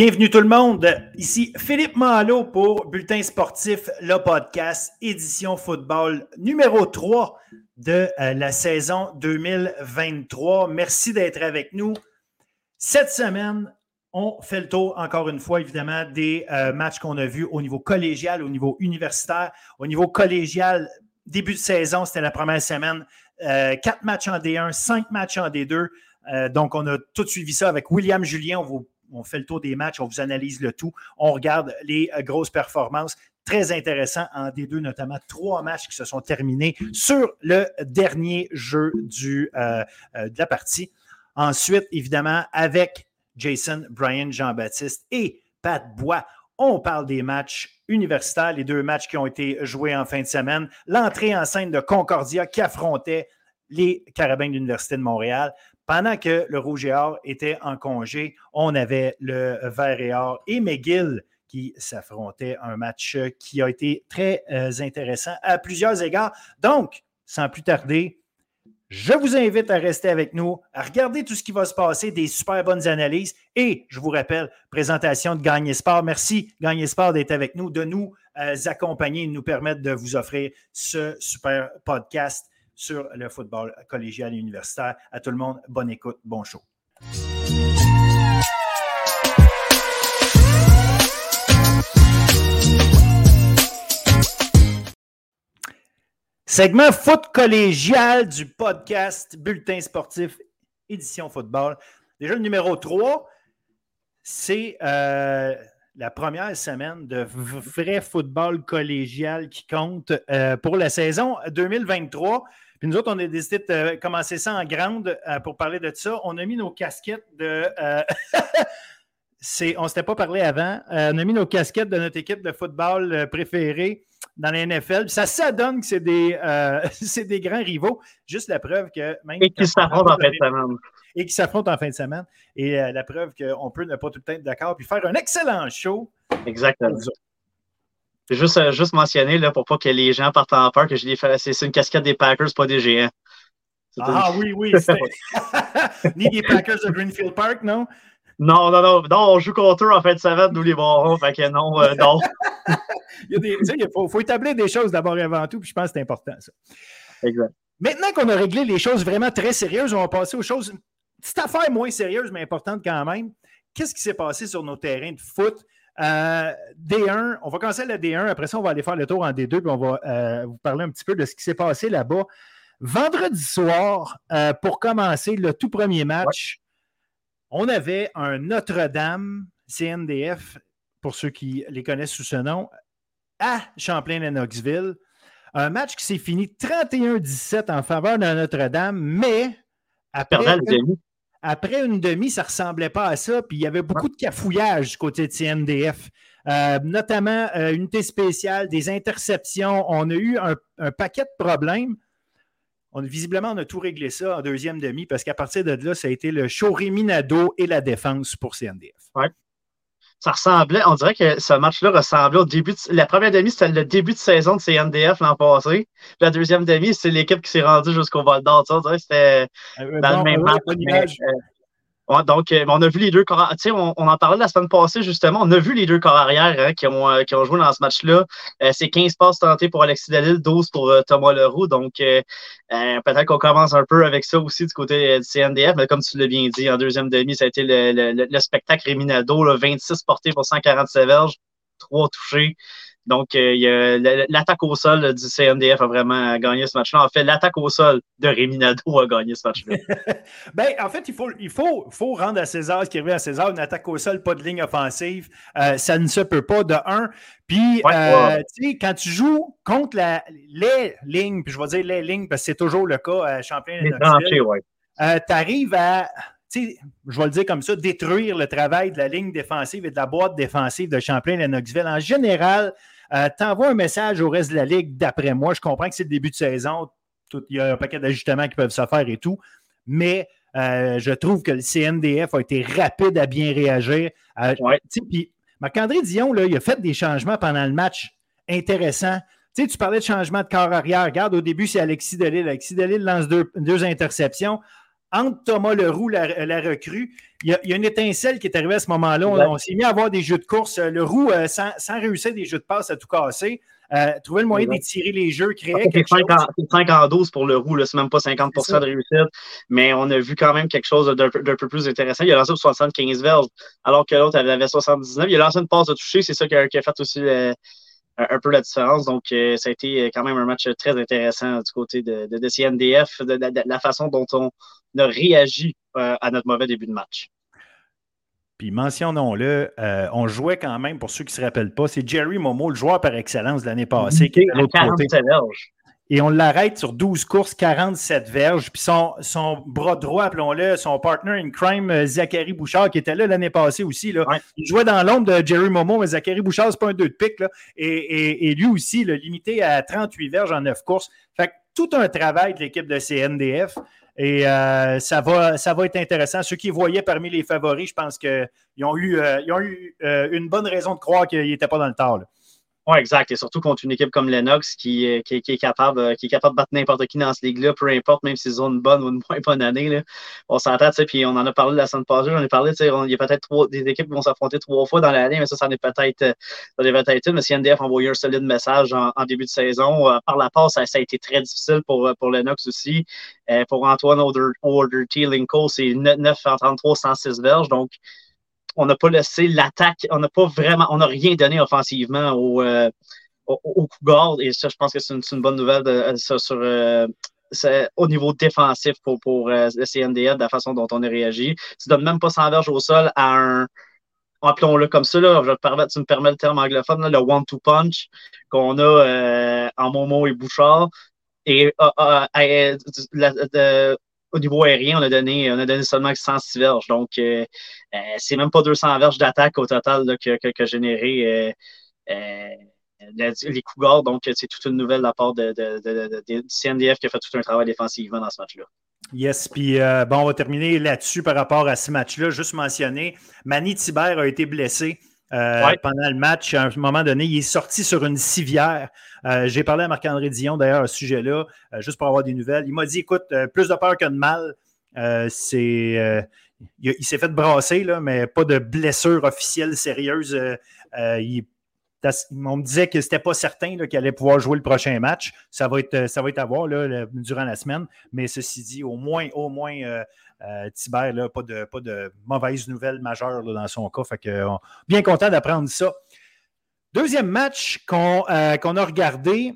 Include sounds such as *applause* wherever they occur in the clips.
Bienvenue tout le monde. Ici Philippe Malo pour Bulletin sportif, le podcast, édition football numéro 3 de euh, la saison 2023. Merci d'être avec nous. Cette semaine, on fait le tour, encore une fois, évidemment, des euh, matchs qu'on a vus au niveau collégial, au niveau universitaire. Au niveau collégial, début de saison, c'était la première semaine. Euh, quatre matchs en D1, cinq matchs en D2. donc, on a tout suivi ça avec William Julien. On vous on fait le tour des matchs, on vous analyse le tout, on regarde les euh, grosses performances. Très intéressant en D2, notamment trois matchs qui se sont terminés sur le dernier jeu euh, euh, de la partie. Ensuite, évidemment, avec Jason, Brian, Jean-Baptiste et Pat Bois, on parle des matchs universitaires, les deux matchs qui ont été joués en fin de semaine. L'entrée en scène de Concordia qui affrontait les Carabins de l'Université de Montréal. Pendant que le Rouge et Or était en congé, on avait le Vert et Or et McGill qui s'affrontaient. Un match qui a été très euh, intéressant à plusieurs égards. Donc, sans plus tarder, je vous invite à rester avec nous, à regarder tout ce qui va se passer, des super bonnes analyses. Et je vous rappelle, présentation de Gagné Sport. Merci, Gagné Sport, d'être avec nous, de nous euh, accompagner, de nous permettre de vous offrir ce super podcast sur le football collégial et universitaire. À tout le monde, bonne écoute, bon show. Segment foot collégial du podcast Bulletin sportif édition football. Déjà le numéro 3, c'est euh, la première semaine de vrai football collégial qui compte euh, pour la saison 2023. Puis nous autres, on a décidé de commencer ça en grande euh, pour parler de ça. On a mis nos casquettes de. Euh, *laughs* on ne s'était pas parlé avant. Euh, on a mis nos casquettes de notre équipe de football préférée dans la NFL. Ça s'adonne que c'est des, *laughs* des grands rivaux. Juste la preuve que même. Et qui s'affrontent en fin de semaine. Et qui s'affrontent en fin de semaine. Et la preuve qu'on peut ne pas tout le temps être d'accord puis faire un excellent show. Exactement. Juste, euh, juste mentionner là, pour pas que les gens partent en peur que je fait. C'est une casquette des Packers, pas des géants. Ah oui, oui. *laughs* *laughs* Ni des Packers de Greenfield Park, non? Non, non, non. Non, on joue contre eux en fait de semaine, nous les barons. Fait que non, euh, non. *laughs* il, faut, faut, établir des choses d'abord et avant tout, puis je pense que c'est important, ça. Exact. Maintenant qu'on a réglé les choses vraiment très sérieuses, on va passer aux choses. Petite affaire moins sérieuse, mais importante quand même. Qu'est-ce qui s'est passé sur nos terrains de foot? Euh, D1, on va commencer la D1. Après ça, on va aller faire le tour en D2 puis on va euh, vous parler un petit peu de ce qui s'est passé là-bas. Vendredi soir, euh, pour commencer le tout premier match, on avait un Notre-Dame CNDF, pour ceux qui les connaissent sous ce nom, à Champlain-Lennoxville. Un match qui s'est fini 31-17 en faveur de Notre-Dame, mais après, après une demi, ça ne ressemblait pas à ça. Puis il y avait beaucoup de cafouillage du côté de CNDF, euh, notamment une euh, unité spéciale, des interceptions. On a eu un, paquet de problèmes. On, visiblement, on a tout réglé ça en deuxième demi parce qu'à partir de là, ça a été le show Réminado et la défense pour CNDF. Ouais ça ressemblait, on dirait que ce match-là ressemblait au début. De, la première demi, c'était le début de saison de CNDF l'an passé. La deuxième demi, c'est l'équipe qui s'est rendue jusqu'au Val d'Or. On dirait que c'était euh, dans le même match donc, euh, on a vu les deux corps. On, on en parlait la semaine passée, justement. On a vu les deux corps arrière hein, qui, ont, euh, qui ont joué dans ce match-là. Euh, c'est 15 passes tentées pour Alexis Dalil, 12 pour Thomas Leroux. Donc, peut-être qu'on commence un peu avec ça aussi du côté du CNDF. Mais comme tu l'as bien dit, en deuxième demi, ça a été le, le, le spectacle Réminado. 26 portées pour 147 verges, 3 touchés. Donc, euh, l'attaque au sol du CNDF a vraiment gagné ce match-là. En fait, l'attaque au sol de Rémi Nadeau a gagné ce match-là. *laughs* ben, en fait, il faut, il faut, faut rendre à César ce qui revient à César. Une attaque au sol, pas de ligne offensive. Euh, ça ne se peut pas de un. Puis, euh, tu sais, quand tu joues contre la, les lignes, puis je vais dire les lignes parce que c'est toujours le cas à Champlain. Tu arrives à je vais le dire comme ça, détruire le travail de la ligne défensive et de la boîte défensive de Champlain-Lennoxville. En général, euh, t'envoies un message au reste de la ligue, d'après moi. Je comprends que c'est le début de saison. il y a un paquet d'ajustements qui peuvent se faire et tout. Mais euh, je trouve que le CNDF a été rapide à bien réagir. Euh, puis Marc-André Dion, là, il a fait des changements pendant le match intéressants. Tu tu parlais de changement de corps arrière. Regarde, au début, c'est Alexis Delille. Alexis Delille lance deux, deux interceptions. Entre Thomas Leroux, la, la recrue. Il y, a, une étincelle qui est arrivée à ce moment-là. On, s'est mis à avoir des jeux de course. Leroux, sans, sans, réussir des jeux de passe à tout casser, euh, trouver le moyen d'étirer les jeux, créer quelque 5 chose. C'est 5 en 12 pour Leroux, c'est même pas 50% de réussite, mais on a vu quand même quelque chose d'un peu plus intéressant. Il a lancé pour 75 verges, alors que l'autre avait 79. Il a lancé une passe de toucher, c'est ça qui a, fait aussi un peu la différence. Donc, euh, ça a été quand même un match très intéressant du côté de, de, CNDF, de, la façon dont on a réagi euh, à notre mauvais début de match. Puis mentionnons-le, euh, on jouait quand même, pour ceux qui ne se rappellent pas, c'est Jerry Momo, le joueur par excellence de l'année passée. Qui Et on l'arrête sur 12 courses, 47 verges. Puis son, son bras droit, appelons-le, son partner in crime, euh, Zachary Bouchard, qui était là l'année passée aussi. Là. Il jouait dans l'ombre de Jerry Momo, mais Zachary Bouchard, c'est pas un 2 de pique. Là. Et, et, lui aussi, là, limité à 38 verges en 9 courses. Fait tout un travail de l'équipe de CNDF. Et euh, ça, va, ça va être intéressant. Ceux qui voyaient parmi les favoris, je pense qu'ils ont eu, euh, ont eu euh, une bonne raison de croire qu'ils n'étaient pas dans le tard. Oui, exact. Et surtout contre une équipe comme Lennox qui, euh, qui, est capable, euh, qui est capable de battre n'importe qui dans ce ligue-là, peu importe, même s'ils ont une bonne ou une moins bonne année. Là. On s'entend, puis on en a parlé la semaine passée, j'en ai parlé, il y a peut-être des équipes qui vont s'affronter trois fois dans l'année, mais ça, ça en est peut-être euh, peut une. Mais si NDF envoyé un solide message en, début de saison, par la passe, ça, a été très difficile pour, pour Lennox aussi. pour Antoine Order, Linko, c'est 9 en 33, 106 verges. Donc, on n'a pas laissé l'attaque, on n'a pas vraiment, on n'a rien donné offensivement au, euh, au, au Et ça, je pense que c'est une, bonne nouvelle de, euh, sur, euh, au niveau défensif pour, pour le CNDF, de la façon dont on a réagi. Tu ne donnes même pas 100 verges au sol à un, appelons-le comme ça, là, je te tu me permets le terme anglophone, le one-two punch qu'on a en Momo et Bouchard. Et au niveau aérien, on a donné, on a donné seulement 106 verges. Donc, euh, euh, c'est même pas 200 verges d'attaque au total que, que, généré euh, les Cougars. Donc, c'est toute une nouvelle de la part de, du CNDF qui a fait tout un travail défensivement dans ce match-là. Yes, puis bon, on va terminer là-dessus par rapport à ce match-là. Juste mentionner, Manny Thibert a été blessé. Pendant le match. À un moment donné, il est sorti sur une civière. Euh, j'ai parlé à Marc-André Dion d'ailleurs à ce sujet-là, euh, juste pour avoir des nouvelles. Il m'a dit écoute, euh, plus de peur que de mal. c'est. il, s'est fait brasser, là, mais pas de blessure officielle sérieuse. Il, on me disait que c'était pas certain qu'il allait pouvoir jouer le prochain match. Ça va être, ça va être à voir là, durant la semaine. Mais ceci dit, au moins, au moins euh, Thibert, là, pas, de, pas de mauvaises nouvelles majeures dans son cas. Bien content d'apprendre ça. Deuxième match qu'on euh, a regardé,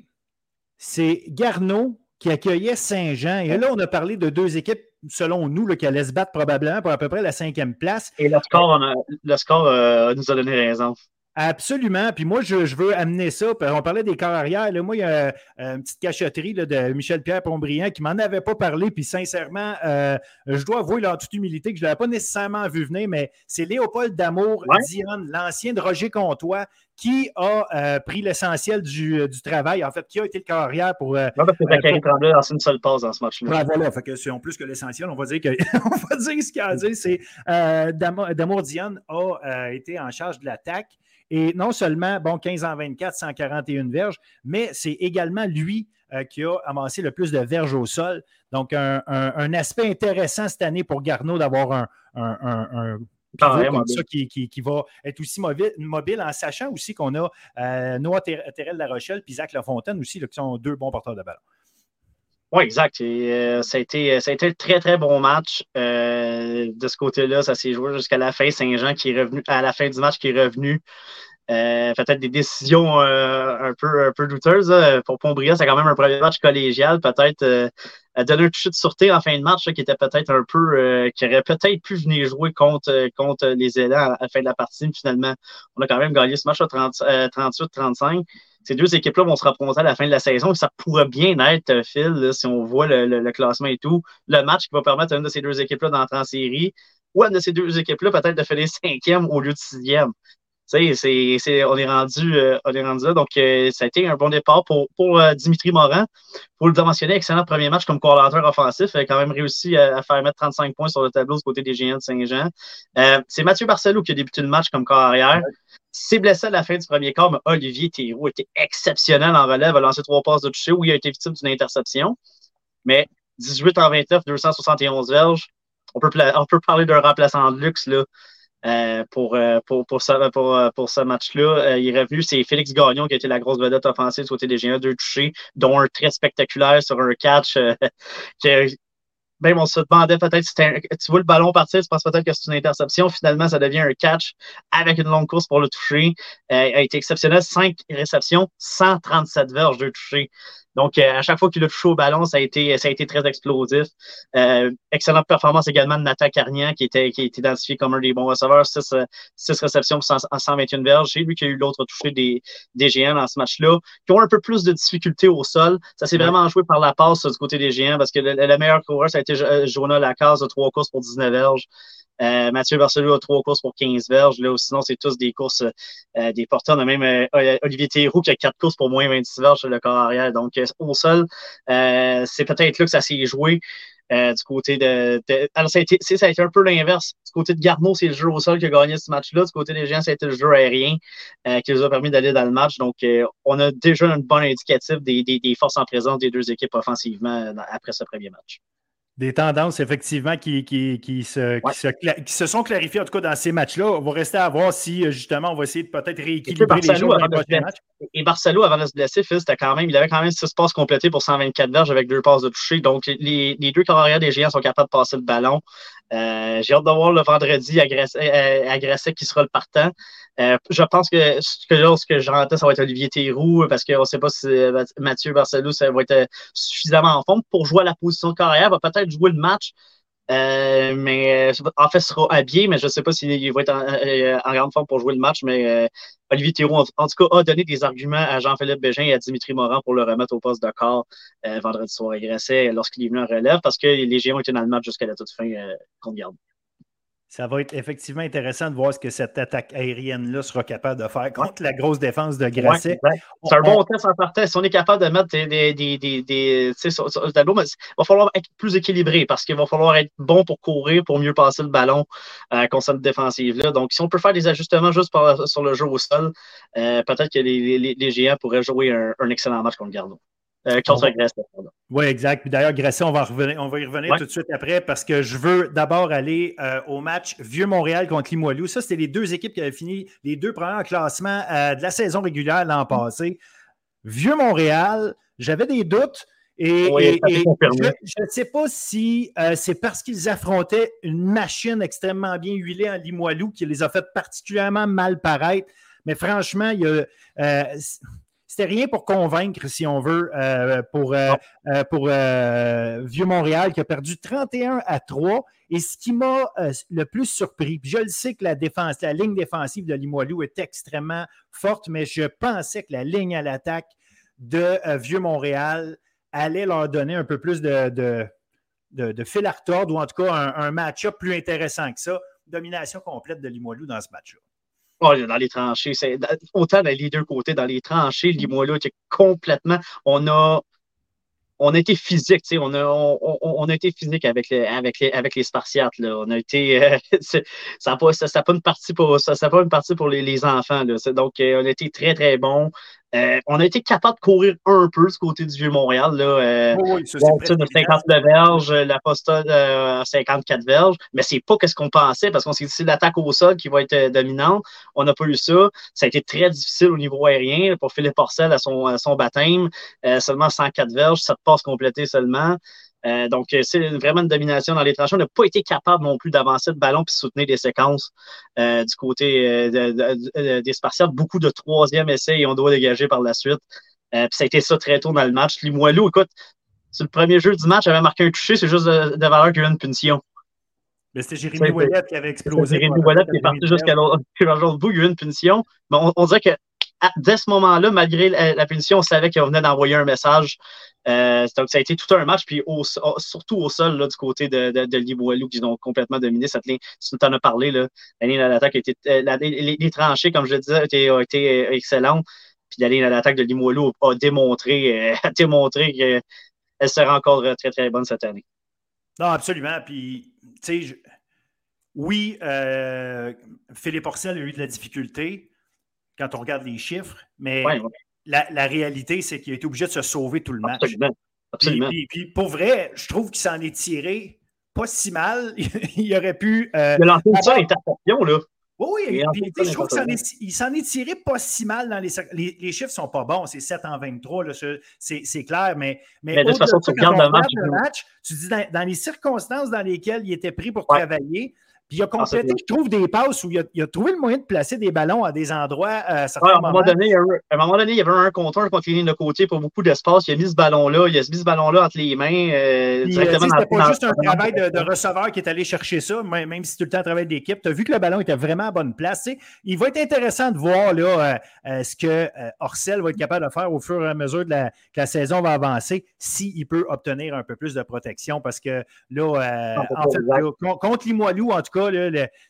c'est Garneau qui accueillait Saint-Jean. Et là, on a parlé de deux équipes, selon nous, qui allaient se battre probablement pour à peu près la cinquième place. Et le score, le score euh, nous a donné raison. Absolument. Puis moi, je, veux amener ça. On parlait des corps arrière. moi, il y a euh, une petite cachotterie de Michel-Pierre Pombriand qui m'en avait pas parlé. Puis sincèrement, euh, je dois avouer en toute humilité que je ne l'avais pas nécessairement vu venir, mais c'est Léopold Damour, Dion, l'ancien de Roger Comtois, qui a euh, pris l'essentiel du, travail, en fait, qui a été le corps arrière pour. non, parce que Zachary Tremblay a une seule passe dans ce match-là. voilà, fait que c'est en plus que l'essentiel, on va dire que *laughs* on va dire ce qu'il a à dire, c'est Damour Dion a été en charge de l'attaque. Et non seulement, bon, 15 en 24, 141 verges, mais c'est également lui euh, qui a amassé le plus de verges au sol. Donc, un, aspect intéressant cette année pour Garneau d'avoir un, un comme ça qui, va être aussi mobile, en sachant aussi qu'on a euh, Noah Terrell La Rochelle et Zach Lafontaine aussi, qui sont deux bons porteurs de ballon. Oui, exact. Euh, ça, a été, ça a été un très, très bon match. de ce côté-là, ça s'est joué jusqu'à la fin. Saint-Jean qui est revenu, à la fin du match, qui est revenu euh, peut-être des décisions euh, un, peu, un peu douteuses. Pour Pombria, c'est quand même un premier match collégial. Peut-être euh, donner un toucher de sûreté en fin de match qui était peut-être un peu, euh, qui aurait peut-être pu venir jouer contre, contre les élans à, la fin de la partie. finalement, on a quand même gagné ce match à 38-35. Ces deux équipes-là vont se rapprocher à la fin de la saison. Ça pourrait bien être, Phil, si on voit le, classement et tout, le match qui va permettre à une de ces deux équipes-là d'entrer en série ou à une de ces deux équipes-là peut-être de faire les cinquièmes au lieu de sixième c'est, on, est rendu, euh, on est rendu là. Donc, euh, ça a été un bon départ pour, pour euh, Dimitri Morin. Pour le mentionner, excellent premier match comme coordinateur offensif. Il a quand même réussi à, faire mettre 35 points sur le tableau du côté des Géants de Saint-Jean. c'est Mathieu Barcelou qui a débuté le match comme corps arrière. C'est blessé à la fin du premier quart, mais Olivier Théroux était exceptionnel en relève, a lancé trois passes de toucher où il a été victime d'une interception. Mais 18 en 29, 271 verges. On peut, on peut parler d'un remplaçant de luxe là, euh, pour, euh, pour, pour, ce, pour, euh, pour ce match-là. il est revenu, c'est Félix Gagnon qui a été la grosse vedette offensive du côté des Géants, deux touchés, dont un très spectaculaire sur un catch *laughs* qui même on se demandait peut-être si tu vois le ballon partir, tu penses peut-être que c'est une interception. Finalement, ça devient un catch avec une longue course pour le toucher. il a été exceptionnel. Cinq réceptions, 137 verges de toucher. Donc, euh, à chaque fois qu'il a touché au ballon, ça a été, ça a été très explosif. Euh, excellente performance également de Nathan Carnian, qui était, qui a été identifié comme un des bons receveurs. Six, euh, six réceptions pour 121 verges. Vu qu'il y a eu l'autre touché des, des géants dans ce match-là, qui ont un peu plus de difficultés au sol. Ça s'est vraiment joué par la passe du côté des géants, parce que le, meilleur coureur, ça a été Jonah Lacasse de trois courses pour 19 verges. Euh, Mathieu Barcelou a trois courses pour 15 verges. Là, sinon, c'est tous des courses euh, des porteurs. On a même euh, Olivier Théroux qui a quatre courses pour moins 26 verges sur le corps arrière. Donc, au sol, c'est peut-être là que ça s'est joué. du côté de, Alors, ça a, été, un peu l'inverse. Du côté de Garneau, c'est le jeu au sol qui a gagné ce match-là. Du côté des Géants, ça a été le jeu aérien qui nous a permis d'aller dans le match. Donc, on a déjà un bon indicatif des forces en présence des deux équipes offensivement après ce premier match. Des tendances, effectivement, qui, qui, qui, se, qui, se, sont clarifiées, en tout cas, dans ces matchs-là. On va rester à voir si, euh, justement, on va essayer de peut-être rééquilibrer les choses dans les matchs. Et Barcelo, avant de se blesser, quand même, il avait quand même six passes complétées pour 124 verges avec deux passes de toucher. Donc, les, les deux carrières des Géants sont capables de passer le ballon. Euh, j'ai hâte de voir le vendredi agressé euh, qui sera le partant. Euh, je pense que ce que, j'entends, ça va être Olivier Théroux, parce qu'on ne sait pas si Mathieu Barcelou ça va être suffisamment en forme pour jouer à la position carrière. va peut-être jouer le match. Mais en fait, sera habillé, mais je ne sais pas s'il va être en, grande forme pour jouer le match. Mais Olivier Théroux, en, tout cas, a donné des arguments à Jean-Philippe Bégin et à Dimitri Morin pour le remettre au poste de corps vendredi soir. régressait lorsqu'il est venu en relève parce que les Géants étaient dans le match jusqu'à la toute fin contre Garde. Ça va être effectivement intéressant de voir ce que cette attaque aérienne-là sera capable de faire contre la grosse défense de Grasset. c'est un bon test en partant. Si on est capable de mettre des. des, des, des sur, le tableau, il va falloir être plus équilibré parce qu'il va falloir être bon pour courir, pour mieux passer le ballon euh, contre cette défensive-là. Donc, si on peut faire des ajustements juste sur le jeu au sol, euh, peut-être que les, les, les, géants pourraient jouer un, un excellent match contre Gardot. Euh, oui, exact. d'ailleurs, Grasset, on va, revenir, on va y revenir tout de suite après parce que je veux d'abord aller euh, au match Vieux-Montréal contre Limoilou. Ça, c'était les deux équipes qui avaient fini les deux premiers classements euh, de la saison régulière l'an passé. Vieux-Montréal, j'avais des doutes. Et, je ne sais pas si c'est parce qu'ils affrontaient une machine extrêmement bien huilée en Limoilou qui les a fait particulièrement mal paraître. Mais franchement, il y a c'était rien pour convaincre, si on veut, euh, pour, euh, euh, pour Vieux-Montréal qui a perdu 31 à 3. Et ce qui m'a le plus surpris, je le sais que la défense, la ligne défensive de Limoilou est extrêmement forte, mais je pensais que la ligne à l'attaque de Vieux-Montréal allait leur donner un peu plus de, de, fil à retordre ou en tout cas un, un match-up plus intéressant que ça. Domination complète de Limoilou dans ce match-là. Oh, dans les tranchées, autant dans les deux côtés, dans les tranchées, Limoilou était complètement. On a, on a été physique, on a, on, a été physique avec les, avec les, avec les Spartiates. Là. On a été. Euh, *laughs* ça n'a pas, ça, pas, une partie pour, ça, ça pas une partie pour les, les enfants. Là. Donc, euh, on a été très, très bon. Euh, on a été capable de courir un peu du côté du Vieux-Montréal. Là, euh, oui, ça, c'est de 59 verges, la Posta de 54 verges, mais c'est pas ce qu'on pensait parce qu'on s'est dit c'est l'attaque au sol qui va être euh, dominante. On n'a pas eu ça. Ça a été très difficile au niveau aérien pour Philippe Porcel à son, à son baptême. seulement 104 verges, ça passe complété seulement. Euh, donc, euh, c'est vraiment une domination dans les tranchées. On n'a pas été capable non plus d'avancer le ballon puis soutenir des séquences euh, du côté des Spartiates. Beaucoup de troisième essai et on doit dégager par la suite. puis ça a été ça très tôt dans le match. Limoilou, écoute, sur le premier jeu du match, avait marqué un touché, c'est juste de, valeur qu'il y a eu une punition. Mais c'était Jérémy Ouellet qui avait explosé. Jérémy Ouellet qui est parti jusqu'à l'autre bout, il y a eu une punition. Mais on, dirait que dès ce moment-là, malgré la, punition, on savait qu'on venait d'envoyer un message euh, donc, ça a été tout un match, puis surtout au sol, du côté de, de, de qui ont complètement dominé cette ligne. Tu en as parlé, là, la ligne d'attaque été. Euh, les, tranchées, comme je disais, ont été, euh, excellentes. Puis la ligne d'attaque de Limoilou a démontré, *laughs* a démontré qu'elle sera encore très, très bonne cette année. Non, absolument. Puis, tu sais, oui, Philippe Orcel a eu de la difficulté quand on regarde les chiffres, mais la, réalité, c'est qu'il a été obligé de se sauver tout le match. Absolument. Puis, pour vrai, je trouve qu'il s'en est tiré pas si mal. *laughs* il aurait pu. Euh, il a lancé ça là. Oui, oui. je trouve qu'il s'en est, tiré pas si mal dans les. Les, les chiffres sont pas bons. C'est 7 en 23, c'est clair. Mais, mais, de toute façon, tu regardes le match. Tu dis dans, les circonstances dans lesquelles il était pris pour travailler, puis il a ah, complété, je trouve, des passes où il a, trouvé le moyen de placer des ballons à des endroits. Euh, à, un moment donné, il y à un moment donné, il y avait un compteur contre ligne de côté pour beaucoup d'espace. Il a mis ce ballon-là, il a mis ce ballon-là entre les mains. Euh, directement c'était pas juste un travail de, receveur qui est allé chercher ça, même si tout le temps travail d'équipe. Tu as vu que le ballon était vraiment à bonne place. Il va être intéressant de voir là, euh, ce que Orcel va être capable de faire au fur et à mesure de la, que la saison va avancer, s'il peut obtenir un peu plus de protection. Parce que là, en fait, contre Limoilou, en tout cas,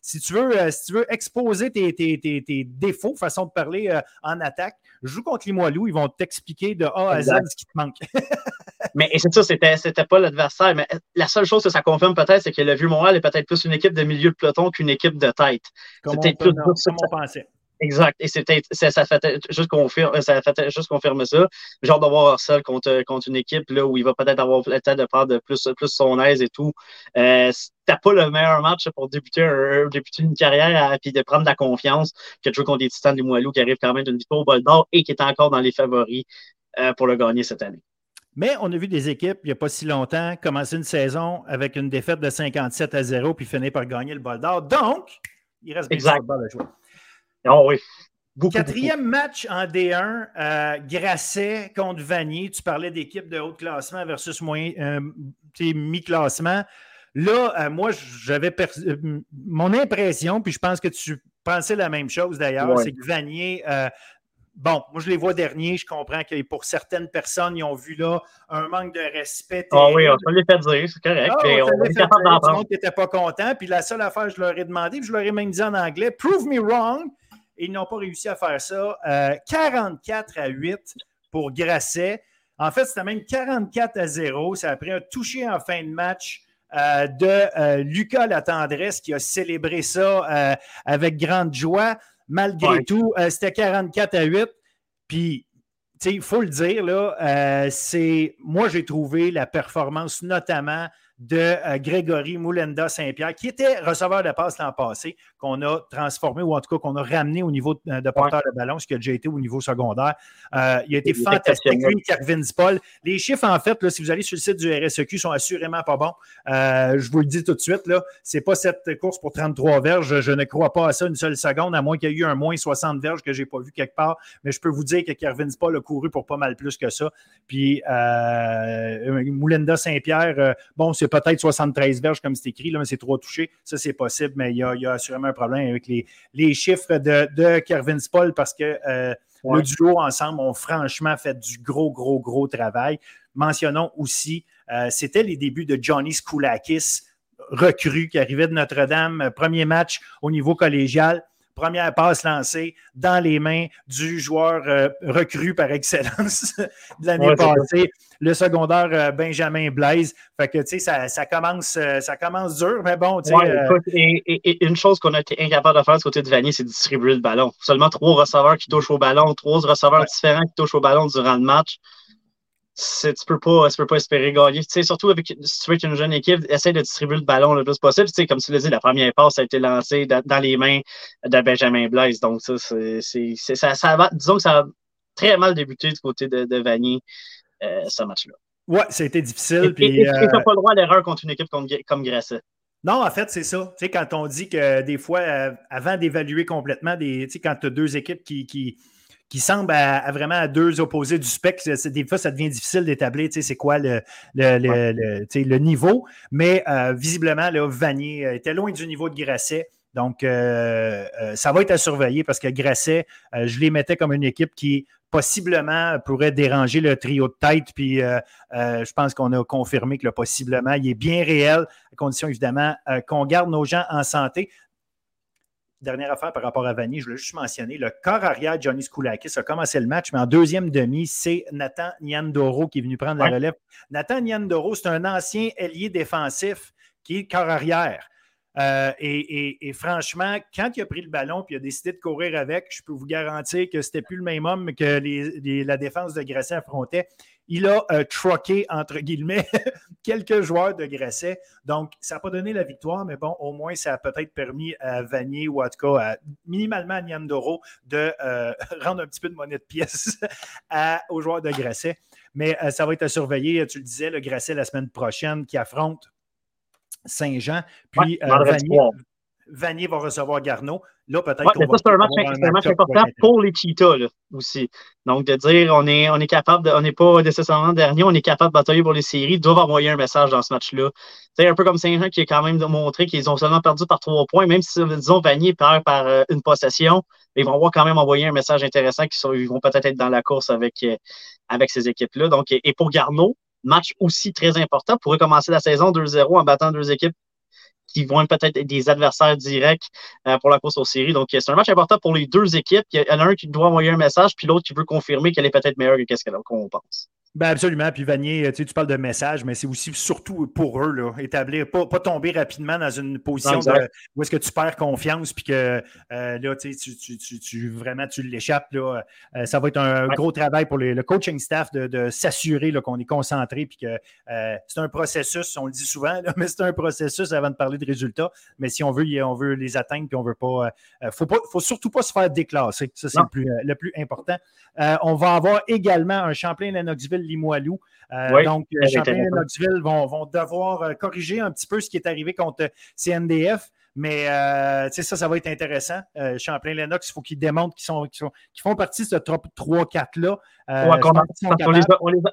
si, tu veux, euh, si tu veux exposer tes, défauts, façon de parler euh, en attaque, joue contre Limoilou, ils vont t'expliquer de A à Z ce qui te manque. *laughs* mais c'est ça, c'était, c'était pas l'adversaire. Mais la seule chose que ça confirme peut-être, c'est que le Vieux-Montréal est peut-être plus une équipe de milieu de peloton qu'une équipe de tête. C'était plus comme on pensait. Exact. Et c'était ça, ça, fait juste confirmer ça fait juste confirmer ça. Genre d'avoir seul contre, contre une équipe là, où il va peut-être avoir le temps de prendre plus, plus son aise et tout. Euh, T'as pas le meilleur match pour débuter, un, débuter une carrière et de prendre de la confiance que de jouer contre des Titans du Moilou qui arrivent quand même d'une victoire au bol d'or et qui est encore dans les favoris euh, pour le gagner cette année. Mais on a vu des équipes, il n'y a pas si longtemps, commencer une saison avec une défaite de 57 à 0 puis finir par gagner le bol d'or. Donc, il reste bien exact. de jouer. Oh oui. Quatrième match en D1, euh, Grasset contre Vanier. Tu parlais d'équipe de haut classement versus moyen, euh, mi-classement. Là, euh, moi, j'avais mon impression, puis je pense que tu pensais la même chose d'ailleurs, c'est que Vanier Bon, moi, je les vois derniers. Je comprends que pour certaines personnes, ils ont vu là un manque de respect. Ah oui, on peut les faire dire, c'est correct. Ah, on, est capable d'entendre. qui n'était pas content. Puis la seule affaire, je leur ai demandé, puis je leur ai même dit en anglais, prove me wrong. Ils n'ont pas réussi à faire ça. 44 euh, à 8 pour Grasset. En fait, c'était même 44 à 0. Ça a pris un touché en fin de match. Euh, de euh, Lucas Latendresse qui a célébré ça avec grande joie. Malgré tout, c'était 44 à 8. Puis, il faut le dire, là, c'est moi, j'ai trouvé la performance notamment de euh, Grégory Moulenda Saint-Pierre, qui était receveur de passe l'an passé, qu'on a transformé ou en tout cas qu'on a ramené au niveau de, euh, porteur de ballon, ce qui a déjà été au niveau secondaire. Euh, il a été fantastique, lui, Carvin Paul. Les chiffres, en fait, là, si vous allez sur le site du RSEQ, sont assurément pas bons. je vous le dis tout de suite, ce n'est pas cette course pour 33 verges. Je ne crois pas à ça une seule seconde, à moins qu'il y ait eu un moins 60 verges que je n'ai pas vu quelque part. Mais je peux vous dire que Carvin Paul a couru pour pas mal plus que ça. Puis Moulenda Saint-Pierre, bon, c'est peut-être 73 verges comme c'est écrit, là, mais c'est trop touché. Ça, c'est possible, mais il y, a, assurément un problème avec les, les chiffres de, de Kervin Spall parce que euh, le duo ensemble ont franchement fait du gros, gros, gros travail. Mentionnons aussi, euh, c'était les débuts de Johnny Skoulakis, recrue qui arrivait de Notre-Dame, premier match au niveau collégial. Première passe lancée dans les mains du joueur euh, recru par excellence *laughs* de l'année passée, le secondaire euh, Benjamin Blaise. Fait que, tu sais, ça, commence, euh, ça commence dur, mais bon, tu sais. et, une chose qu'on a été incapable de faire du côté de Vanier, c'est de distribuer le ballon. Seulement trois receveurs qui touchent au ballon, trois receveurs différents qui touchent au ballon durant le match tu peux pas, peux pas espérer gagner. surtout avec, si tu veux une jeune équipe, essaie de distribuer le ballon le plus possible. comme tu l'as dit, la première passe a été lancée dans, les mains de Benjamin Blaise. Donc, ça, c'est, ça, ça va, disons que ça a très mal débuté du côté de, de Vanier, euh, ce match-là. Oui, ça a été difficile. Et tu n'as euh, pas le droit à l'erreur contre une équipe comme, comme Grasset. Non, en fait, c'est ça. Tu sais, quand on dit que des fois, euh, avant d'évaluer complètement, des, quand tu as deux équipes qui, qui qui semble à, vraiment à deux opposés du spectre. Des fois, ça devient difficile d'établir c'est quoi le, le, niveau. Mais euh, visiblement, là, Vanier euh, était loin du niveau de Grasset. Donc, euh, ça va être à surveiller parce que Grasset, je les mettais comme une équipe qui possiblement pourrait déranger le trio de tête. Puis je pense qu'on a confirmé que le possiblement, il est bien réel, à condition évidemment qu'on garde nos gens en santé dernière affaire par rapport à Vanny, je voulais juste mentionner, le corps arrière de Johnny Skoulakis a commencé le match, mais en deuxième demi, c'est Nathan Niandoro qui est venu prendre la relève. Nathan Niandoro, c'est un ancien ailier défensif qui est corps arrière. Euh, et, franchement, quand il a pris le ballon et il a décidé de courir avec, je peux vous garantir que ce n'était plus le même homme que la défense de Grasset affrontait. Il a euh, trucké, entre guillemets, *laughs* quelques joueurs de Grasset. Donc, ça n'a pas donné la victoire, mais bon, au moins, ça a peut-être permis à Vanier ou en tout cas, minimalement à Niandoro, de euh, *laughs* rendre un petit peu de monnaie de pièce *laughs* aux joueurs de Grasset. Mais euh, ça va être à surveiller, tu le disais, le Grasset la semaine prochaine qui affronte Saint-Jean. Puis Vanier, va recevoir Garneau. Là, peut-être c'est un, match, important pour les Cheetahs aussi. Donc, de dire on est, on est capable, de, on n'est pas nécessairement dernier, on est capable de batailler pour les séries, doivent envoyer un message dans ce match-là. C'est un peu comme Saint-Jean qui a quand même montré qu'ils ont seulement perdu par trois points, même si, disons, Vanier perd par euh, une possession, ils vont quand même envoyer un message intéressant qu'ils vont peut-être être dans la course avec, euh, avec ces équipes-là. Donc, et pour Garneau, match aussi très important pour recommencer la saison 2-0 en battant deux équipes qui vont être peut-être des adversaires directs euh, pour la course aux séries. Donc, c'est un match important pour les deux équipes. Il y en a un qui doit envoyer un message, puis l'autre qui veut confirmer qu'elle est peut-être meilleure que ce qu'on pense. Ben absolument. Puis Vanier, tu, tu parles de message, mais c'est aussi surtout pour eux, là, établir, pas, pas tomber rapidement dans une position où est-ce que tu perds confiance, puis que euh, là, tu, tu, tu, vraiment, tu l'échappes. Là, euh, ça va être un gros travail pour le coaching staff de, de s'assurer qu'on est concentré, puis que euh, c'est un processus, on le dit souvent, là, *laughs* mais c'est un processus avant de parler de résultats. Mais si on veut, on veut les atteindre, puis on veut pas. Il faut pas, faut surtout pas se faire déclasser. Ça, c'est le plus, le plus important. on va avoir également un Champlain Lennoxville Limoilou. Euh, donc, euh, Champlain et Knoxville vont, vont, devoir euh, corriger un petit peu ce qui est arrivé contre CNDF. Mais ça, ça va être intéressant. Champlain-Lennox, il faut qu'ils démontrent qu'ils sont, font partie de ce top 3-4-là.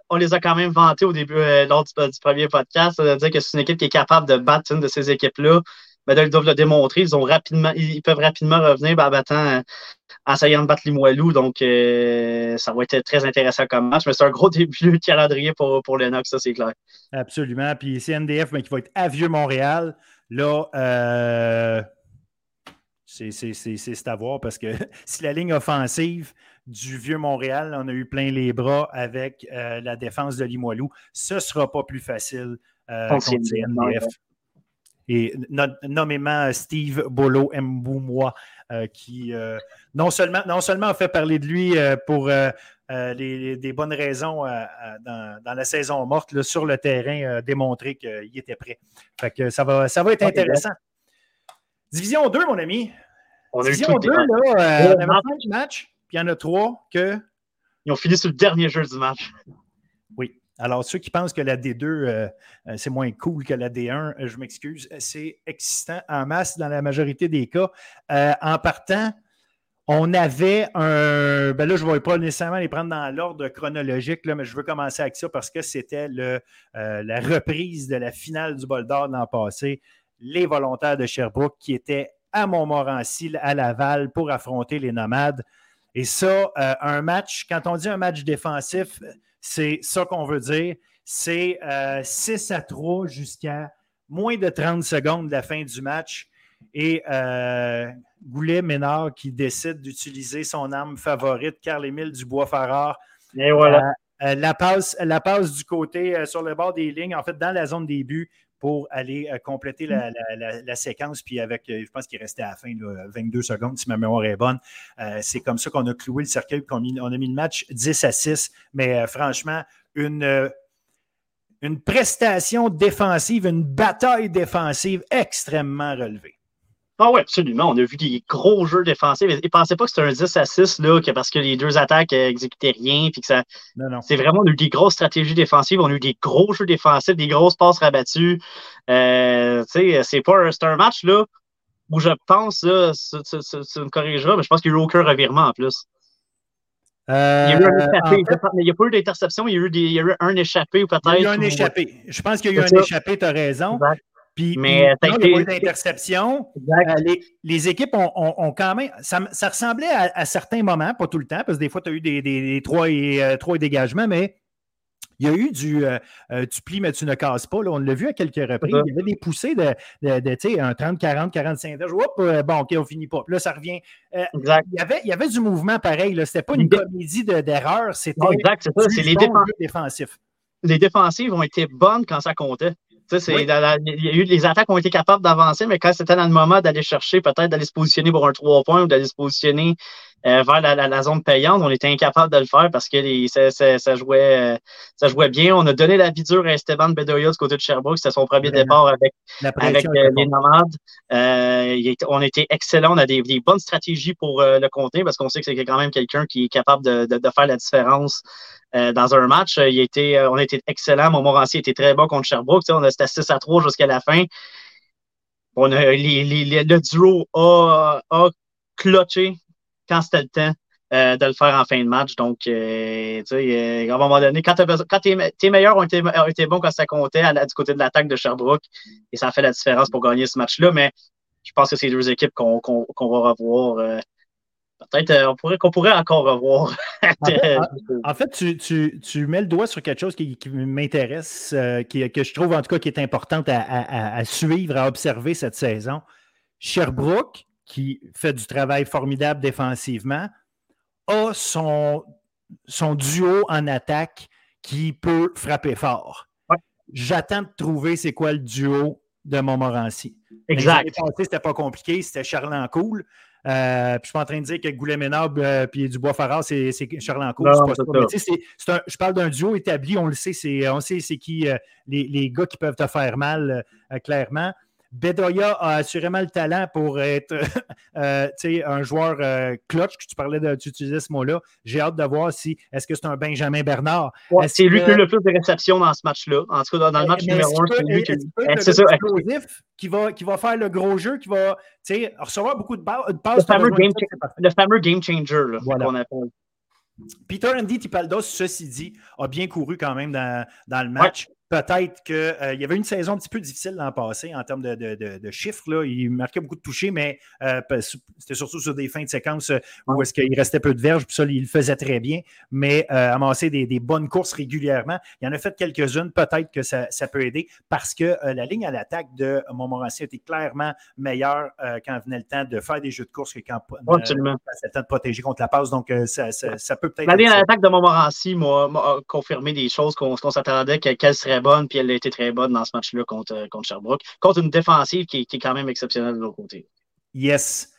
on, les a, quand même vantés au début, lors du, premier podcast, de dire que c'est une équipe qui est capable de battre une de ces équipes-là. Mais là, ils doivent le démontrer. Ils, ont rapidement, ils peuvent rapidement revenir ben, en battant en essayant de battre Limoilou. Donc, euh, ça va être très intéressant comme match. Mais c'est un gros *laughs* début de calendrier pour, pour Lennox, ça, c'est clair. Absolument. Puis CNDF, mais qui va être à Vieux-Montréal. Là, euh, c'est à voir parce que *laughs* si la ligne offensive du Vieux-Montréal, on a eu plein les bras avec euh, la défense de Limoilou, ce ne sera pas plus facile contre CNDF et nommément Steve Bolo Mboumois, euh, qui euh, non, seulement, non seulement a fait parler de lui euh, pour des bonnes raisons dans, la saison morte, sur le terrain, démontrer qu'il était prêt. Fait que ça va, ça va être intéressant. Division 2, mon ami. Division 2, là, on avait 5 matchs, puis il y en a 3 que. Ils ont fini sur le dernier jeu du match. Alors, ceux qui pensent que la D2, euh, euh, c'est moins cool que la D1, euh, je m'excuse, c'est excitant en masse dans la majorité des cas. en partant, on avait un. Ben là, je ne vais pas nécessairement les prendre dans l'ordre chronologique, mais je veux commencer avec ça parce que c'était la reprise de la finale du bol d'or l'an passé. Les volontaires de Sherbrooke qui étaient à Montmorency, à Laval, pour affronter les nomades. Et ça, un match, quand on dit un match défensif, c'est ça qu'on veut dire. C'est 6 euh, à 3 jusqu'à moins de 30 secondes de la fin du match. Et euh, Goulet-Ménard qui décide d'utiliser son arme favorite, Carl-Émile Dubois-Farard. Et voilà. Euh, la, passe, la passe du côté sur le bord des lignes, en fait, dans la zone des buts, pour aller compléter la, séquence. Puis avec, je pense qu'il restait à la fin 22 secondes, si ma mémoire est bonne. c'est comme ça qu'on a cloué le cercueil, qu'on on a mis le match 10 à 6. Mais franchement, une, une prestation défensive, une bataille défensive extrêmement relevée. Ah oui, absolument. On a vu des gros jeux défensifs. Ils ne pensaient pas que c'était un 10 à 6 là, que parce que les deux attaques n'exécutaient rien. Puis que ça... Non, non. C'est vraiment, on a eu des grosses stratégies défensives. On a eu des gros jeux défensifs, des grosses passes rabattues. Euh, c'est pas un, un match là, où je pense, là, tu me corrigeras, mais je pense qu'il n'y a eu aucun revirement en plus. Euh, il y a eu un échappé. il n'y a pas eu d'interception, il, il, y a eu un échappé ou peut-être. Il y a eu un échappé. Je pense qu'il y a eu un échappé, tu as raison. Puis, mais il y a d'interception. Euh, les, équipes ont, quand même. Ça, ressemblait à, certains moments, pas tout le temps, parce que des fois, tu as eu des, trois, et, euh, trois dégagements, mais il y a eu du euh, tu plies, mais tu ne casses pas. Là, on l'a vu à quelques reprises. Il y avait des poussées de, de, un 30, 40, 45 bon, OK, on finit pas. Puis là, ça revient. exact. Il, y avait, il y avait du mouvement pareil. Ce n'était pas une comédie d'erreur. c'était exact, c'est ça. C'est les défensifs. Les défensives ont été bonnes quand ça comptait il y a eu, les attaques ont été capables d'avancer, mais quand c'était dans le moment d'aller chercher, peut-être d'aller se positionner pour un 3 points ou d'aller se positionner vers la, zone payante. On était incapable de le faire parce que ça, jouait, ça jouait bien. On a donné la vie dure à Esteban Bedoya du côté de Sherbrooke. C'était son premier départ avec, avec les nomades. on était excellent. On a des, bonnes stratégies pour le compter parce qu'on sait que c'est quand même quelqu'un qui est capable de, de faire la différence euh, dans un match. Euh, il était, euh, on était excellent. Montmorency était très bon contre Sherbrooke. On a, c'était 6 à 3 jusqu'à la fin. On a, le duo a, a clutché quand c'était le temps. de le faire en fin de match. Donc, tu sais, à un moment donné, quand, quand tes, meilleurs ont été, ont été, bons quand ça comptait du côté de l'attaque de Sherbrooke, et ça a fait la différence pour gagner ce match-là, mais je pense que c'est deux équipes qu'on va revoir peut-être euh, pourrait, qu'on pourrait encore revoir. *laughs* en, fait, tu, mets le doigt sur quelque chose qui, m'intéresse, euh, que je trouve en tout cas qui est importante à, suivre, à observer cette saison. Sherbrooke, qui fait du travail formidable défensivement, a son, son duo en attaque qui peut frapper fort. J'attends de trouver c'est quoi le duo de Montmorency. Exact. C'était pas compliqué, c'était Charlan Cool. Euh, puis je suis pas en train de dire que Goulet-Ménard et euh, Dubois Farrar, c'est Charles je parle d'un duo établi, on le sait, on sait c'est qui euh, les, les, gars qui peuvent te faire mal, clairement. Bedoya a assurément le talent pour être *laughs* euh, un joueur euh, clutch, que tu parlais de, tu utilisais ce mot-là. J'ai hâte de voir si est-ce que c'est un Benjamin Bernard? c'est lui qui a le plus de réceptions dans ce match-là. En tout cas, dans, le match numéro 1, c'est lui qui C'est ça. Qui va, qui va faire le gros jeu, qui va recevoir beaucoup de, passes. Le fameux, game, le fameux game changer voilà. qu'on appelle. Peter Andy Tipaldos, ceci dit, a bien couru quand même dans, dans le match. Peut-être qu'il euh, y avait une saison un petit peu difficile l'an passé en termes de, chiffres. Là. Il marquait beaucoup de touchés, mais euh, c'était surtout sur des fins de séquence euh, où est-ce qu'il restait peu de verges, puis ça, il le faisait très bien. Mais amasser des, bonnes courses régulièrement, il en a fait quelques-unes. Peut-être que ça, peut aider parce que la ligne à l'attaque de Montmorency était clairement meilleure quand venait le temps de faire des jeux de course que quand c'était le temps de protéger contre la passe. Donc, ça, peut peut-être. La ligne à l'attaque de Montmorency m'a confirmé des choses qu'on s'attendait qu'elle serait bonne, puis elle a été très bonne dans ce match-là contre, contre Sherbrooke, contre une défensive qui, est quand même exceptionnelle de l'autre côté. Yes.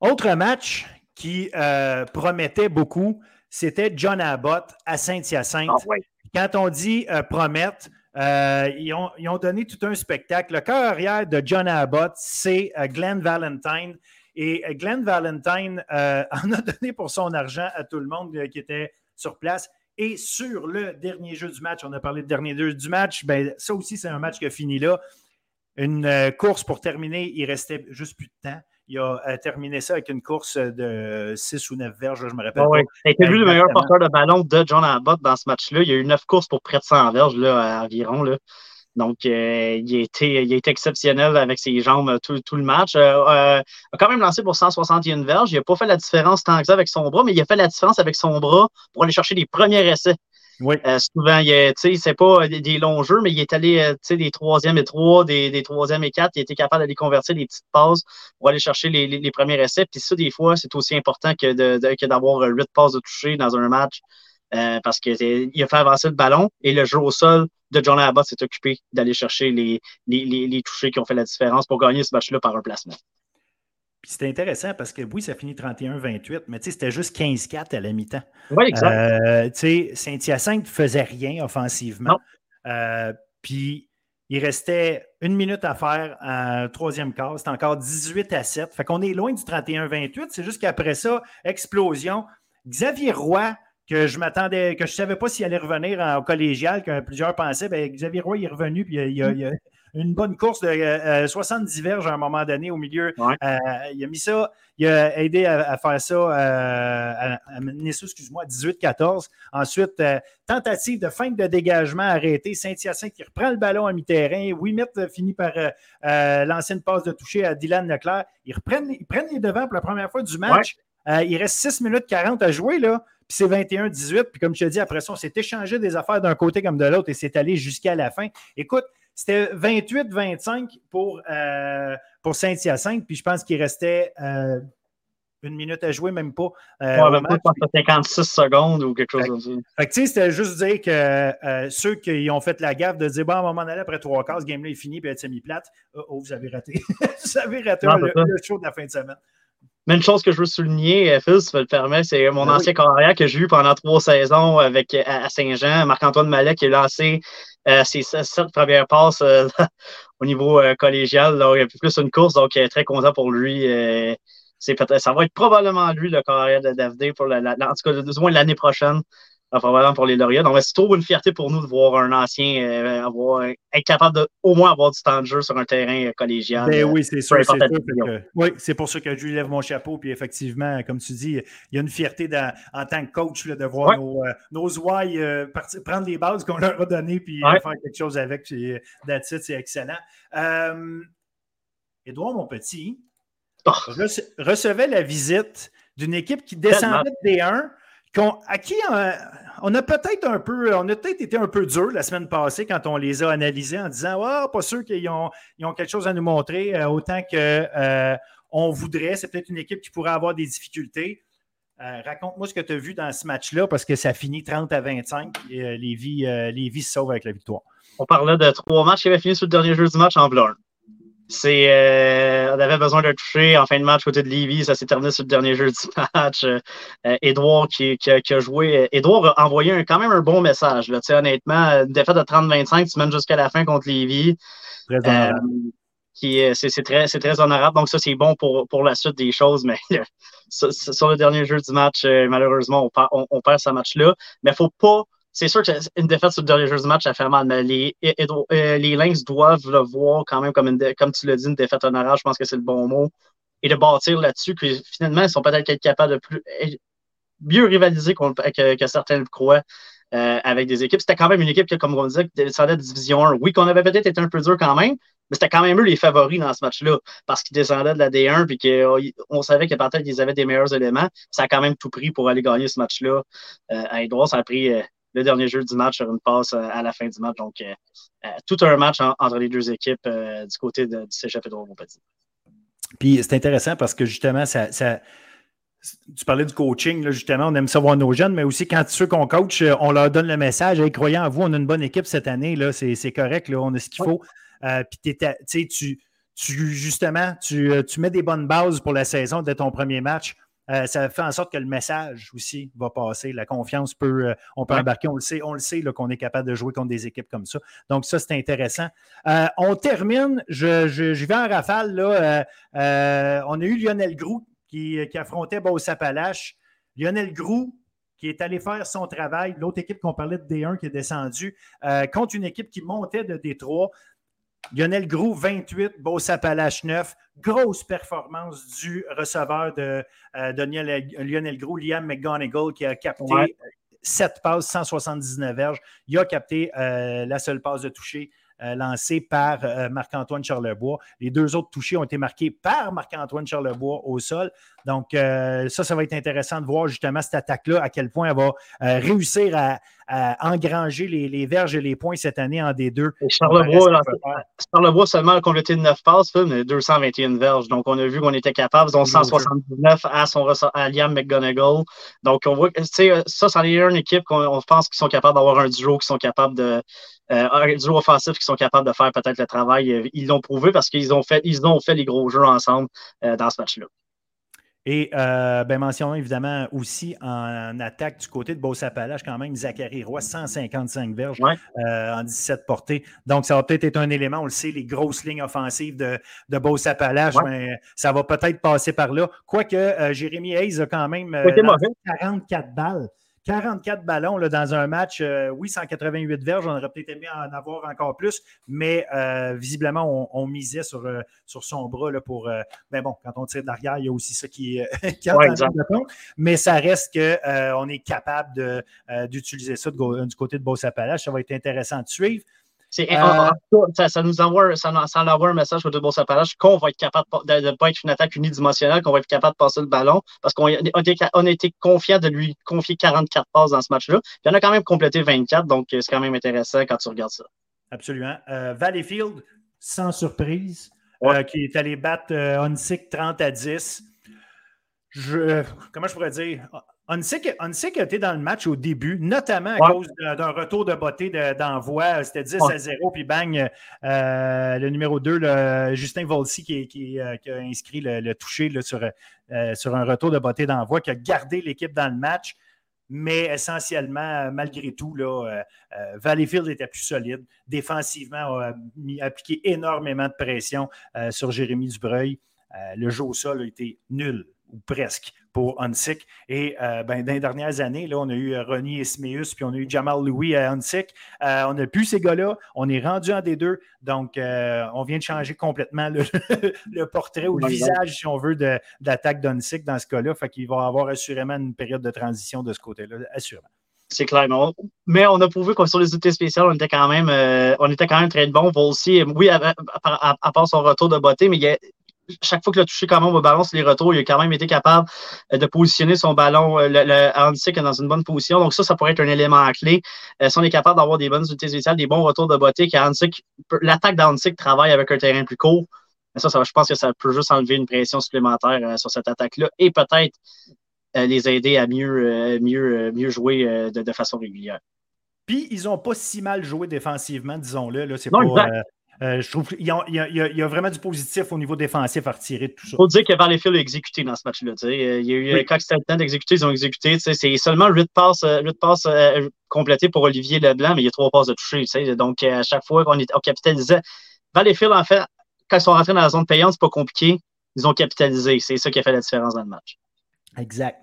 Autre match qui euh, promettait beaucoup, c'était John Abbott à Saint-Hyacinthe. Ah, Quand on dit euh, promettre, euh, ils, ont, ils, ont, donné tout un spectacle. Le cœur arrière de John Abbott, c'est Glenn Valentine. Et Glenn Valentine *laughs* en a donné pour son argent à tout le monde qui était sur place. Et sur le dernier jeu du match, on a parlé de dernier jeu du match, ben, ça aussi, c'est un match qui a fini là. Une euh, course pour terminer, il restait juste plus de temps. Il a euh, terminé ça avec une course de 6 ou 9 verges, je me rappelle. Oui, C'était lui le meilleur porteur de ballon de John Abbott dans ce match-là. Il y a eu 9 courses pour près de 100 verges là, environ. Là. Donc, euh, il, a été, il exceptionnel avec ses jambes euh, tout, le match. Euh, a quand même lancé pour 161 verges. Il n'a pas fait la différence tant que ça avec son bras, mais il a fait la différence avec son bras pour aller chercher les premiers essais. Oui. souvent, c'est pas des, longs jeux, mais il est allé des troisièmes et trois, des, des troisièmes et quatre. Il était capable d'aller convertir des petites passes pour aller chercher les, premiers essais. Puis ça, des fois, c'est aussi important que d'avoir huit passes de toucher dans un match. Euh, parce qu'il a fait avancer le ballon et le jeu au sol de John Abbott s'est occupé d'aller chercher les, les, touchés qui ont fait la différence pour gagner ce match-là par un placement. Puis c'était intéressant parce que oui, ça finit 31-28, mais c'était juste 15-4 à la mi-temps. Oui, exact. Euh, Saint-Hyacinthe ne faisait rien offensivement. Euh, puis il restait une minute à faire à troisième quart. C'était encore 18 à 7. Fait qu'on est loin du 31-28. C'est juste qu'après ça, explosion. Xavier Roy que je m'attendais, que je ne savais pas s'il allait revenir au collégial, que plusieurs pensaient. Bien, Xavier Roy est revenu, puis il y, a, une bonne course de 70 euh, verges à un moment donné au milieu. Euh, il a mis ça, il a aidé à, faire ça, euh, à, mener ça, excuse-moi, 18-14. Ensuite, tentative de feinte de dégagement arrêtée. Saint-Hyacinthe qui reprend le ballon à mi-terrain. Wimet finit par lancer une passe de toucher à Dylan Leclerc. Ils, reprennent, ils prennent les devants pour la première fois du match. Il reste 6 minutes 40 à jouer, là c'est 21-18. Puis comme je te dis, après ça, on s'est échangé des affaires d'un côté comme de l'autre et c'est allé jusqu'à la fin. Écoute, c'était 28-25 pour, euh, pour Saint-Hyacinthe, puis je pense qu'il restait euh, une minute à jouer, même pas. Euh, ouais, même pas 56 secondes ou quelque chose comme ça. Fait que, c'était juste dire que euh, ceux qui ont fait la gaffe de dire, bon, à un moment donné, après trois quarts, ce game-là est fini, puis être semi-plate, oh, oh, vous avez raté. *laughs* vous avez raté le, show de la fin de semaine. Mais une chose que je veux souligner, Phil, si tu me le permets, c'est mon ben ancien carrière que j'ai eu pendant trois saisons avec, à Saint-Jean, Marc-Antoine Mallet, qui a lancé ses sept premières passes *laughs* au niveau collégial. Là, il a plus une course, donc très content pour lui. c'est ça va être probablement lui le carrière de DFD pour la, en tout cas, du moins l'année prochaine vraiment pour les lauréats. Donc, c'est toujours une fierté pour nous de voir un ancien euh, avoir, être capable de au moins avoir du temps de jeu sur un terrain euh, collégial. Ben oui, c'est sûr. oui, c'est pour ça que je lui lève mon chapeau. Puis effectivement, comme tu dis, il y a une fierté en tant que coach de voir nos, euh, nos prendre les bases qu'on leur a données puis faire quelque chose avec. Puis c'est excellent. Édouard, mon petit, oh. recevait la visite d'une équipe qui descendait de D1 à qui on, a peut-être un peu, on a peut-être été un peu dur la semaine passée quand on les a analysés en disant Ah, pas sûr qu'ils ont, ont, quelque chose à nous montrer, euh, autant qu'on euh, voudrait. C'est peut-être une équipe qui pourrait avoir des difficultés. Euh, raconte-moi ce que tu as vu dans ce match-là, parce que ça finit 30 à 25 et Lévis, se sauve avec la victoire. On parlait de trois matchs qui avaient fini sur le dernier jeu du match en blanc. C'est, euh, on avait besoin d'un toucher en fin de match côté de Levy. Ça s'est terminé sur le dernier jeu du *laughs* match. Euh, Edouard qui, a joué. Edouard a envoyé quand même un bon message. Là, honnêtement, une défaite de 30-25, tu mènes jusqu'à la fin contre Levy. Euh, c'est, très, très honorable. Donc, ça, c'est bon pour, pour la suite des choses. Mais *laughs* sur, le dernier jeu du match, malheureusement, on, on, on perd ce match-là. Mais il ne faut pas c'est sûr qu'une défaite sur le dernier jeu du match, ça fait mal, mais les, euh, les Lynx doivent le voir quand même comme, une, comme tu l'as dit, une défaite honorable. Je pense que c'est le bon mot. Et de bâtir là-dessus, que finalement, ils sont peut-être capables de plus, mieux rivaliser que, certains le croient euh, avec des équipes. C'était quand même une équipe qui, comme on disait, descendait de Division 1. Oui, qu'on avait peut-être été un peu dur quand même, mais c'était quand même eux les favoris dans ce match-là parce qu'ils descendaient de la D1 puis qu'on savait que peut-être qu'ils avaient des meilleurs éléments. Ça a quand même tout pris pour aller gagner ce match-là. Euh, à Edouard, ça a pris le dernier jeu du match sur une passe euh, à la fin du match. Donc, euh, euh, tout un match entre les deux équipes du côté de, du Cégep Edouard Petit. Puis c'est intéressant parce que justement, ça, tu parlais du coaching, justement, on aime savoir nos jeunes, mais aussi quand ceux qu'on coach, on leur donne le message hey, croyant en vous, on a une bonne équipe cette année, là, c'est, correct, là, on a ce qu'il faut. puis tu, tu, justement, tu, tu, mets des bonnes bases pour la saison de ton premier match. Euh, ça fait en sorte que le message aussi va passer. La confiance peut, euh, on peut embarquer, on le sait, on le sait qu'on est capable de jouer contre des équipes comme ça. Donc, ça, c'est intéressant. Euh, on termine, je, je, vais en rafale. Là, on a eu Lionel Groux qui, qui affrontait Beauce-Appalaches. Lionel Groux, qui est allé faire son travail, l'autre équipe qu'on parlait de D1 qui est descendue, contre une équipe qui montait de D3. Lionel Grou, 28, Beauce-Appalaches 9. Grosse performance du receveur de, euh, Lionel Grou, Liam McGonigal, qui a capté 7 passes, 179 verges. Il a capté euh, la seule passe de toucher euh, lancée par Marc-Antoine Charlebois. Les deux autres touchés ont été marqués par Marc-Antoine Charlebois au sol. Donc, ça, ça va être intéressant de voir justement cette attaque-là, à quel point elle va réussir à, engranger les, verges et les points cette année en D2. Charlebois, seulement a complété 9 passes, mais 221 verges. Donc, on a vu qu'on était capable. Ils ont 179 à, son, à Liam McGonigal. Donc, on voit que ça, c'en est une équipe qu'on pense qu'ils sont capables d'avoir un duo, qui sont capables de. Euh, un duo offensif qui sont capables de faire peut-être le travail. Ils l'ont prouvé parce qu'ils ont fait, ils ont fait les gros jeux ensemble euh, dans ce match-là. Et euh, ben, mentionnons évidemment aussi en, attaque du côté de Beauce-Appalaches, quand même, Zachary Roy, 155 verges euh, en 17 portées. Donc, ça va peut-être être un élément, on le sait, les grosses lignes offensives de, de Beauce-Appalaches, mais ça va peut-être passer par là. Quoique euh, Jérémy Hayes a quand même 44 balles. 44 ballons là, dans un match, euh, oui, 188 verges, on aurait peut-être aimé en avoir encore plus, mais euh, visiblement, on, misait sur, euh, sur son bras là, pour. mais ben bon, quand on tire d'arrière, il y a aussi ça qui, *laughs* qui Mais ça reste qu'on est capable d'utiliser ça du côté de Beauce-Appalaches. Ça va être intéressant de suivre. Euh, ça, nous envoie, ça, envoie un message au de Bourse-Appalaches qu'on va être capable de ne pas être une attaque unidimensionnelle, qu'on va être capable de passer le ballon parce qu'on a été confiant de lui confier 44 passes dans ce match-là. Il en a quand même complété 24, donc c'est quand même intéressant quand tu regardes ça. Absolument. Euh, Valleyfield, sans surprise, euh, qui est allé battre euh, 30 à 10. je, comment je pourrais dire? Onsick a été dans le match au début, notamment à cause d'un retour de beauté d'envoi. C'était 10 à 0, puis bang, euh, le numéro 2, Justin Volsi, qui, euh, qui, a inscrit le, toucher sur, euh, sur un retour de beauté d'envoi, qui a gardé l'équipe dans le match. Mais essentiellement, malgré tout, là, Valleyfield était plus solide. Défensivement, a appliqué énormément de pression sur Jérémy Dubreuil. le jeu au sol a été nul ou presque pour Hunsick. Et euh, ben, dans les dernières années, là, on a eu euh, Ronnie Ismeus, puis on a eu Jamal Louis à Hunsick. Euh, on n'a plus ces gars-là. On est rendu en D2. Donc, on vient de changer complètement le, *laughs* portrait ou le visage, si on veut, de, l'attaque d'Hunsick dans ce cas-là. Fait qu'il va avoir assurément une période de transition de ce côté-là, assurément. C'est clair, mais on, a prouvé que sur les unités spéciales, on était quand même, on était quand même très bon. aussi, oui, à, part son retour de beauté, mais il y a, chaque fois qu'il a touché quand même au ballon sur les retours, il a quand même été capable euh, de positionner son ballon, euh, le, le dans une bonne position. Donc, ça, ça pourrait être un élément clé. Euh, si on est capable d'avoir des bonnes unités spéciales, des bons retours de beauté, l'attaque d'Hansik travaille avec un terrain plus court. Ça, ça, je pense que ça peut juste enlever une pression supplémentaire sur cette attaque-là et peut-être les aider à mieux, mieux, mieux jouer de, façon régulière. Puis, ils n'ont pas si mal joué défensivement, disons-le. C'est pas, euh, je trouve qu'il y, a vraiment du positif au niveau défensif à retirer de tout ça. Il faut dire que Valleyfield a exécuté dans ce match-là. Euh, il y a eu oui. quand c'était le temps d'exécuter, ils ont exécuté. C'est seulement 8 passes, 8 passes euh, complétées pour Olivier Leblanc, mais il y a 3 passes de toucher. Donc, à chaque fois qu'on on capitalisait. Valleyfield, en fait, quand ils sont rentrés dans la zone payante, c'est pas compliqué. Ils ont capitalisé. C'est ça qui a fait la différence dans le match. Exact.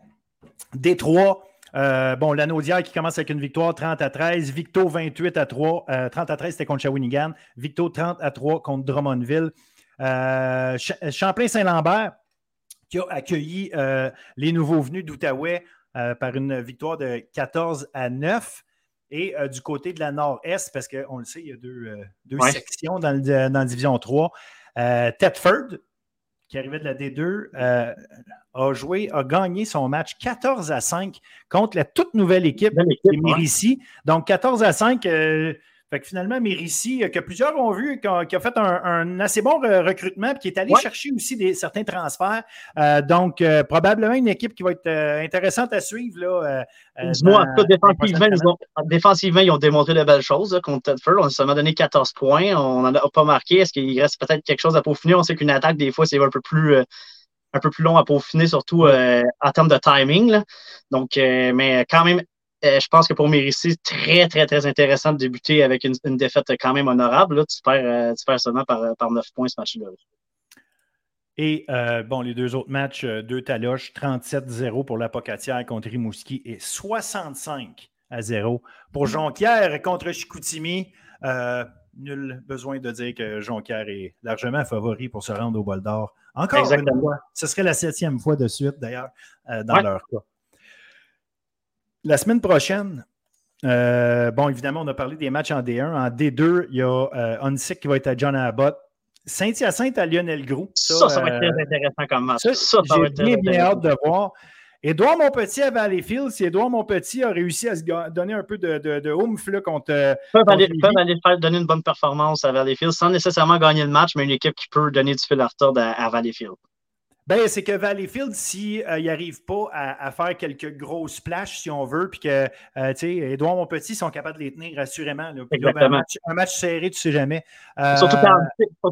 Détroit, euh, bon, l'Anaudière qui commence avec une victoire 30 à 13. Victo 28 à 3. 30 euh, à 13, c'était contre Shawinigan. Victo 30 à 3 contre Drummondville. Euh, Champlain-Saint-Lambert qui a accueilli les nouveaux venus d'Outaouais par une victoire de 14 à 9. Et du côté de la Nord-Est, parce qu'on le sait, il y a deux, sections dans, dans, la Division 3. Tedford, qui arrivait de la D2, euh, a joué, a gagné son match 14 à 5 contre la toute nouvelle équipe, équipe Donc 14 à 5, fait que finalement, Mérissi, euh, que plusieurs ont vu, qui a, fait un, assez bon recrutement, puis qui est allé chercher aussi des, certains transferts. Euh, donc, euh, probablement une équipe qui va être intéressante à suivre. Là, Dis-moi, en tout défensivement, ils ont, défensivement, ils ont démontré de belles choses contre Tedford. On a seulement donné 14 points. On n'en a pas marqué. Est-ce qu'il reste peut-être quelque chose à peaufiner? On sait qu'une attaque, des fois, c'est un peu plus un peu plus long à peaufiner, surtout en termes de timing. Donc, mais quand même euh, je pense que pour Mérissi, très, très, très intéressant de débuter avec une, défaite quand même honorable. Tu, perds, euh, seulement par, par 9 points ce match-là. Et euh, bon, les deux autres matchs, deux taloches, 37-0 pour l'Apocatière contre Rimouski et 65 à 0 pour Jonquière contre Chicoutimi. nul besoin de dire que Jonquière est largement favori pour se rendre au bol d'or. Encore une fois. Ce serait la septième fois de suite, d'ailleurs, dans leur cas. La semaine prochaine, euh, bon, évidemment, on a parlé des matchs en D1. En D2, il y a euh, qui va être à John Abbott. Saint-Hyacinthe à Lionel Grou. Ça, ça, va être très intéressant comme match. Ça, ça, J'ai bien, bien hâte de voir. Édouard Monpetit à Valleyfield, si Édouard Monpetit a réussi à se donner un peu de, de, de oomph contre. Euh, peuvent aller, peuvent aller faire, donner une bonne performance à Valleyfield sans nécessairement gagner le match, mais une équipe qui peut donner du fil à retordre à, à Valleyfield. Ben, c'est que Valleyfield, s'il si, n'arrive pas à, faire quelques grosses splash, si on veut, puis que, euh, tu sais, Edouard Monpetit sont capables de les tenir assurément. Ben, un, match, serré, tu sais jamais. Euh, surtout,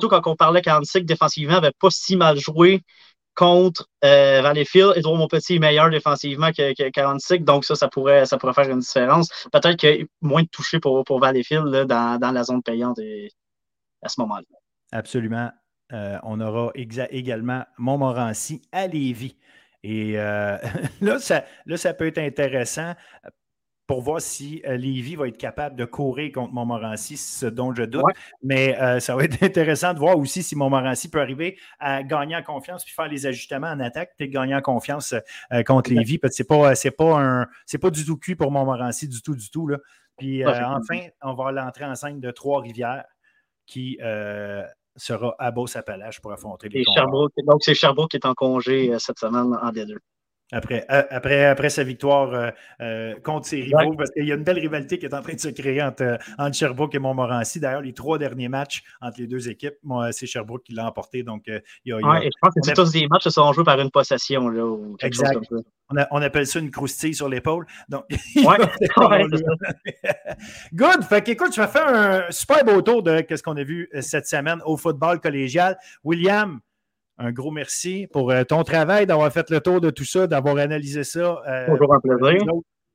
quand, on parlait qu'Antic, défensivement, n'avait pas si mal joué contre euh, Valleyfield. Edouard Monpetit est meilleur défensivement que, donc ça, ça pourrait, ça pourrait faire une différence. Peut-être a moins de touchés pour, pour Valleyfield dans, dans la zone payante à ce moment-là. Absolument. Euh, on aura également Montmorency à Lévis. Et euh, *laughs* là, ça, là, ça peut être intéressant pour voir si euh, Lévis va être capable de courir contre Montmorency, ce dont je doute. Mais ça va être *laughs* intéressant de voir aussi si Montmorency peut arriver à gagner en confiance puis faire les ajustements en attaque, puis gagner en confiance contre Lévis. Parce que ce n'est pas, pas du tout cuit pour Montmorency, du tout, du tout. Là. Puis enfin, on va l'entrée en scène de Trois-Rivières qui sera à Beauce-Appalaches pour affronter les Sherbrooke, Donc, c'est Sherbrooke qui est en congé euh, cette semaine en D2. Après, après, après sa victoire contre ses rivaux, parce qu'il y a une belle rivalité qui est en train de se créer entre, entre Sherbrooke et Montmorency. D'ailleurs, les trois derniers matchs entre les deux équipes, c'est Sherbrooke qui l'a emporté. Donc, il y a, je pense que tous des matchs qui sont joués par une possession. Là, ou quelque exact. Chose comme ça. On, appelle ça une croustille sur l'épaule. Donc, *laughs* ouais. *laughs* Good. Fait qu'écoute, je vais faire un super beau tour de ce qu'on a vu euh, cette semaine au football collégial. William, un gros merci pour euh, ton travail, d'avoir fait le tour de tout ça, d'avoir analysé ça. Euh, toujours un plaisir.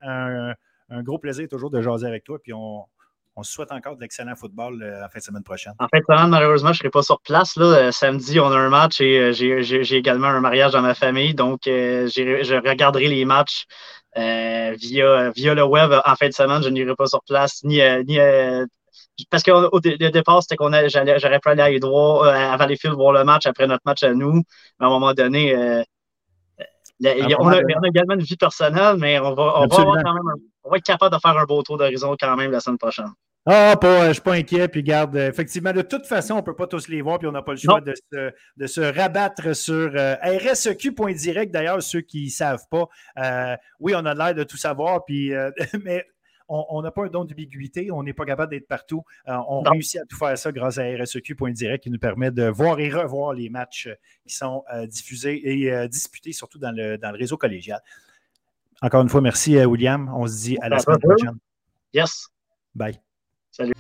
Un, un, gros plaisir toujours de jaser avec toi. Puis on, on se souhaite encore de l'excellent football euh, en fin de semaine prochaine. En fin de semaine, malheureusement, je ne serai pas sur place. Là. Euh, samedi, on a un match et euh, j'ai également un mariage dans ma famille. Donc, je regarderai les matchs via, via le web en fin de semaine. Je n'irai pas sur place ni, ni parce qu'au départ, c'était qu'on j'aurais pu aller à Edouard, à Valleyfield voir le match après notre match à nous. Mais à un moment donné, on, a, également une vie personnelle, mais on va, on va, quand même on va être capable de faire un beau tour d'horizon quand même la semaine prochaine. Ah, pas, je ne suis pas inquiet. Puis garde, euh, effectivement, de toute façon, on ne peut pas tous les voir, puis on n'a pas le choix de se, de se, rabattre sur euh, RSEQ.direct. D'ailleurs, ceux qui ne savent pas, euh, oui, on a l'air de tout savoir, puis, *laughs* mais on n'a pas un don d'ubiguïté, on n'est pas capable d'être partout. on réussit à tout faire ça grâce à RSEQ.direct qui nous permet de voir et revoir les matchs qui sont diffusés et disputés, surtout dans le, dans le réseau collégial. Encore une fois, merci euh, William. On se dit à la semaine prochaine. Yes. Bye. Salut.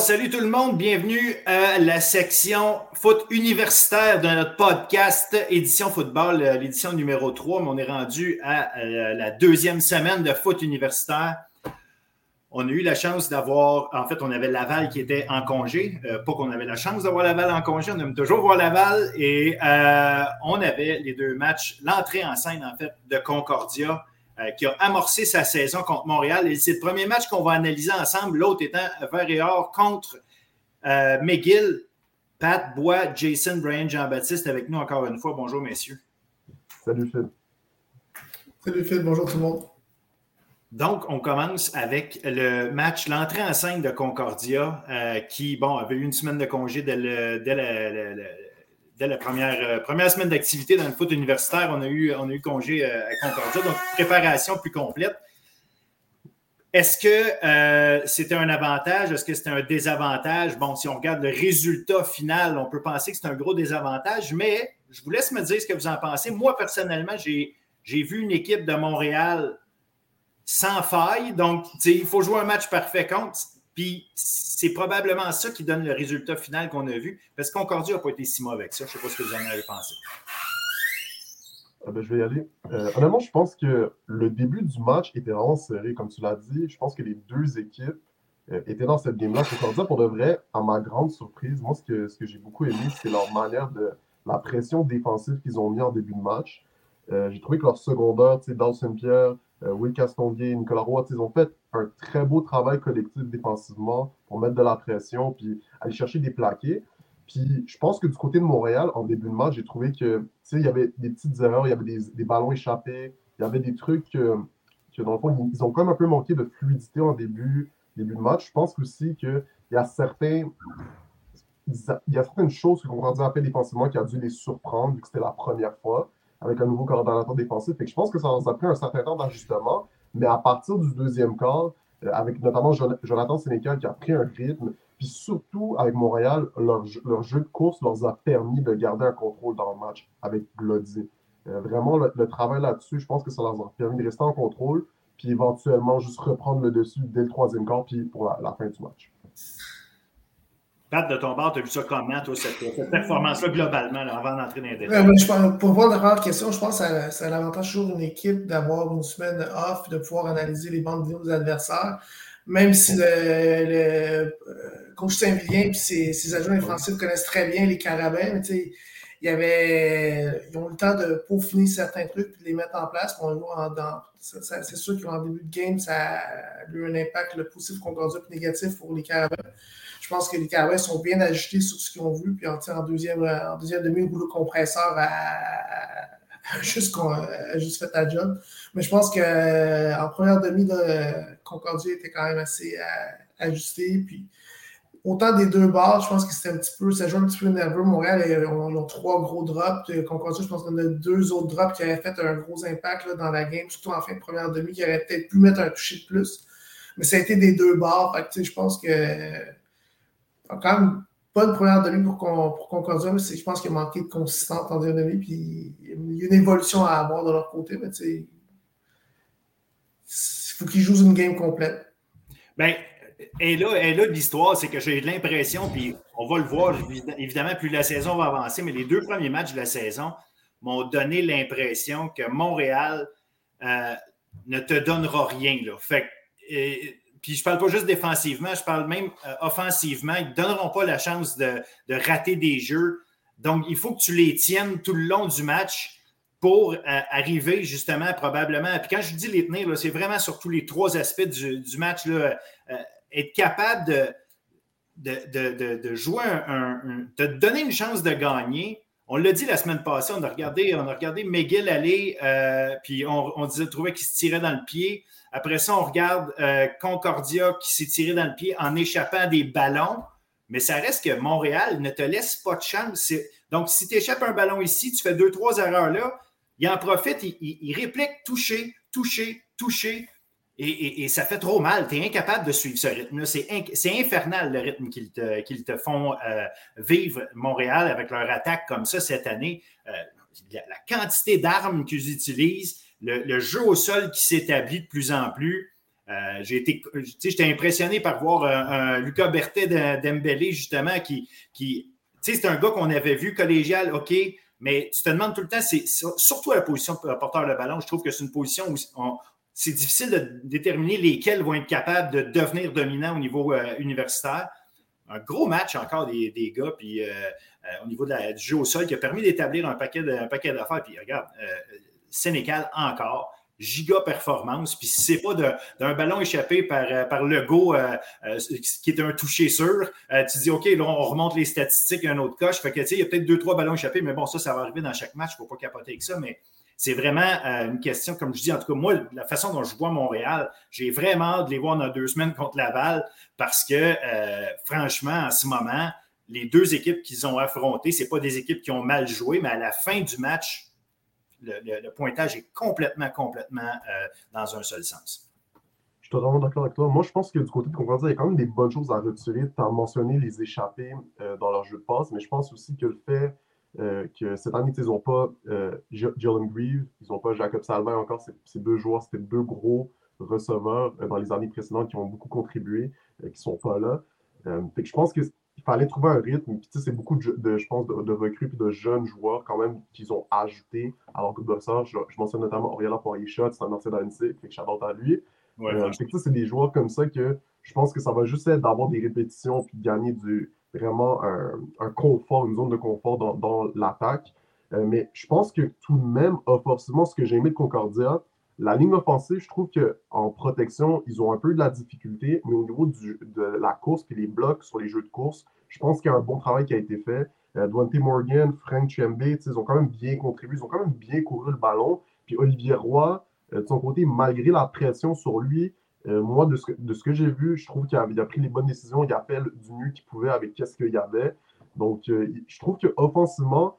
Salut tout le monde, bienvenue à la section foot universitaire de notre podcast Édition Football, euh, l'édition numéro 3, mais on est rendu à euh, la deuxième semaine de foot universitaire on a eu la chance d'avoir, en fait, on avait Laval qui était en congé. Euh, pas qu'on avait la chance d'avoir Laval en congé, on aime toujours voir Laval. Et on avait les deux matchs, l'entrée en scène, en fait, de Concordia, qui a amorcé sa saison contre Montréal. Et c'est le premier match qu'on va analyser ensemble, l'autre étant Vert et Or contre McGill. Pat Bois, Jason, Brian, Jean-Baptiste avec nous encore une fois. Bonjour, messieurs. Salut, Phil. Salut, Phil. Bonjour tout le monde. Donc, on commence avec le match, l'entrée en scène de Concordia, euh, qui, bon, avait eu une semaine de congé dès, la, première, euh, première semaine d'activité dans le foot universitaire. On a eu, congé euh, à Concordia, donc préparation plus complète. Est-ce que c'était un avantage? Est-ce que c'était un désavantage? Bon, si on regarde le résultat final, on peut penser que c'est un gros désavantage, mais je vous laisse me dire ce que vous en pensez. Moi, personnellement, j'ai vu une équipe de Montréal sans faille. Donc, il faut jouer un match parfait contre. Puis c'est probablement ça qui donne le résultat final qu'on a vu. Parce que Concordia n'a pas été si mauvais que ça. Je ne sais pas ce que vous en avez pensé. Ah ben, je vais y aller. Euh, honnêtement, je pense que le début du match était vraiment serré. Comme tu l'as dit, je pense que les deux équipes euh, étaient dans cette game-là. Concordia, pour de vrai, à ma grande surprise, moi, ce que, j'ai beaucoup aimé, c'est leur manière de la pression défensive qu'ils ont mis en début de match. Euh, j'ai trouvé que leur secondaire, Dawson Pierre, Will Castonguay, Nicolas Roy, ils ont fait un très beau travail collectif défensivement pour mettre de la pression puis aller chercher des plaqués. Puis je pense que du côté de Montréal, en début de match, j'ai trouvé que il y avait des petites erreurs, il y avait des, ballons échappés, il y avait des trucs que, dans le fond, ils, ont quand même un peu manqué de fluidité en début, début de match. Je pense aussi qu'il y a certains. Il y a certaines choses que Concordia a fait défensivement qui a dû les surprendre vu que c'était la première fois avec un nouveau coordonnateur défensif. Et je pense que ça a pris un certain temps d'ajustement, mais à partir du deuxième quart, euh, avec notamment Jonathan Sénécal qui a pris un rythme, puis surtout avec Montréal, leur, jeu de course leur a permis de garder un contrôle dans le match avec Glody. Euh, vraiment, le, travail là-dessus, je pense que ça leur a permis de rester en contrôle, puis éventuellement juste reprendre le dessus dès le troisième quart, puis pour la fin du match. Pat, de ton bord, tu as vu ça comment, toi, cette, performance-là, globalement, avant d'entrer dans les détails? pour voir la première question, je pense que c'est l'avantage toujours d'une équipe d'avoir une semaine off, de pouvoir analyser les bandes vidéo des adversaires. Même si le, le euh, coach Saint-Vilien et ses, ses adjoints connaissent très bien les carabins, mais il y avait, ils ont eu le temps de peaufiner certains trucs et de les mettre en place. c'est sûr qu'en début de game, ça a eu un impact le positif Concordia et négatif pour les carabins. Je pense que les carabins sont bien ajustés sur ce qu'ils ont vu. Puis en, deuxième, deuxième demi, le boulot compresseur a, *laughs* juste, juste, fait la job. Mais je pense qu'en première demi, Concordia était quand même assez euh, ajusté. Puis autant des deux bases, je pense que c'était un petit peu, ça joue un petit peu nerveux. Montréal, on a trois gros drops. Concordia, je pense qu'on a deux autres drops qui avaient fait un gros impact là, dans la game, surtout en fin de première demi, qui auraient peut-être pu mettre un toucher de plus. Mais ça a été des deux barres. je pense que quand même pas une première demi pour, pour Concordia, mais je pense qu'il a manqué de consistance en deuxième demi. Puis il y a une évolution à avoir de leur côté. Mais il faut qu'ils jouent une game complète. Bien, et là, et là l'histoire, c'est que j'ai l'impression, puis on va le voir, évidemment, plus la saison va avancer, mais les deux premiers matchs de la saison m'ont donné l'impression que Montréal euh, ne te donnera rien. Là. Fait puis je parle pas juste défensivement, je parle même euh, offensivement. Ils ne donneront pas la chance de, rater des jeux. Donc, il faut que tu les tiennes tout le long du match pour euh, arriver justement probablement. Puis quand je dis les tenir, c'est vraiment sur tous les trois aspects du, match. Là, être capable de, de, jouer un, de donner une chance de gagner. On l'a dit la semaine passée, on a regardé, on a regardé aller, euh, puis on, disait, trouvait qu'il se tirait dans le pied. Après ça, on regarde euh, Concordia qui s'est tiré dans le pied en échappant des ballons. Mais ça reste que Montréal ne te laisse pas de chance. Donc, si tu échappes un ballon ici, tu fais deux, trois erreurs là, il en profite, il, il réplique toucher, toucher, toucher. Et, ça fait trop mal. Tu es incapable de suivre ce rythme-là. C'est infernal le rythme qu'ils te, font euh, vivre Montréal avec leur attaque comme ça cette année. Euh, la, quantité d'armes qu'ils utilisent, le, jeu au sol qui s'établit de plus en plus. Euh, j'ai été, j'étais impressionné par voir un, Lucas Berthet d'Embélé, justement, qui, qui c'est un gars qu'on avait vu collégial, OK, mais tu te demandes tout le temps, c'est surtout la position porteur de ballon. Je trouve que c'est une position où on, c'est difficile de déterminer lesquels vont être capables de devenir dominants au niveau euh, universitaire. Un gros match encore des, des gars, puis euh, euh, au niveau de du jeu au sol, qui a permis d'établir un paquet, d'affaires. Puis regarde, Sénégal encore, giga performance. Puis si c'est pas d'un ballon échappé par, par Legault, qui est un toucher sûr, tu dis, OK, là, on remonte les statistiques, un autre coche. Fait que, tu sais, il y a peut-être deux, trois ballons échappés, mais bon, ça, ça va arriver dans chaque match. Il faut pas capoter avec ça. Mais c'est vraiment euh, une question, comme je dis, en tout cas, moi, la façon dont je vois Montréal, j'ai vraiment hâte de les voir dans deux semaines contre Laval parce que, euh, franchement, en ce moment, les deux équipes qu'ils ont affrontées, ce pas des équipes qui ont mal joué, mais à la fin du match, le, pointage est complètement, complètement euh, dans un seul sens. Je suis totalement d'accord avec toi. Moi, je pense que du côté de Concordia, il y a quand même des bonnes choses à retirer. Tu as mentionné les échappées dans leur jeu de passe, mais je pense aussi que le fait euh, que cette année, ils n'ont pas euh, Jalen Grieve, ils n'ont pas Jacob Salvin encore. Ces deux joueurs, c'était deux gros receveurs euh, dans les années précédentes qui ont beaucoup contribué, qui ne sont pas là. je pense qu'il fallait trouver un rythme. c'est beaucoup de, je pense, de, recrues et de jeunes joueurs quand même qu'ils ont ajouté à leur groupe de sorts. Je, mentionne notamment Oriela Poirier-Shot, c'est un ancien d'ANC, que j'adore à lui. c'est des joueurs comme ça que je pense que ça va juste être d'avoir des répétitions puis de gagner du, vraiment un, confort, une zone de confort dans, l'attaque. Euh, mais je pense que tout de même, forcément, ce que j'ai aimé de Concordia, la ligne offensive, je trouve qu'en protection, ils ont un peu de la difficulté, mais au niveau de la course et les blocs sur les jeux de course, je pense qu'il y a un bon travail qui a été fait. Euh, Dwante Morgan, Frank Chembe, ils ont quand même bien contribué, ils ont quand même bien couru le ballon. Puis Olivier Roy, euh, de son côté, malgré la pression sur lui, euh, moi, de ce, que j'ai vu, je trouve qu'il a, pris les bonnes décisions. Il a fait du mieux qu'il pouvait avec ce qu'il y avait. Donc, euh, je trouve qu'offensivement,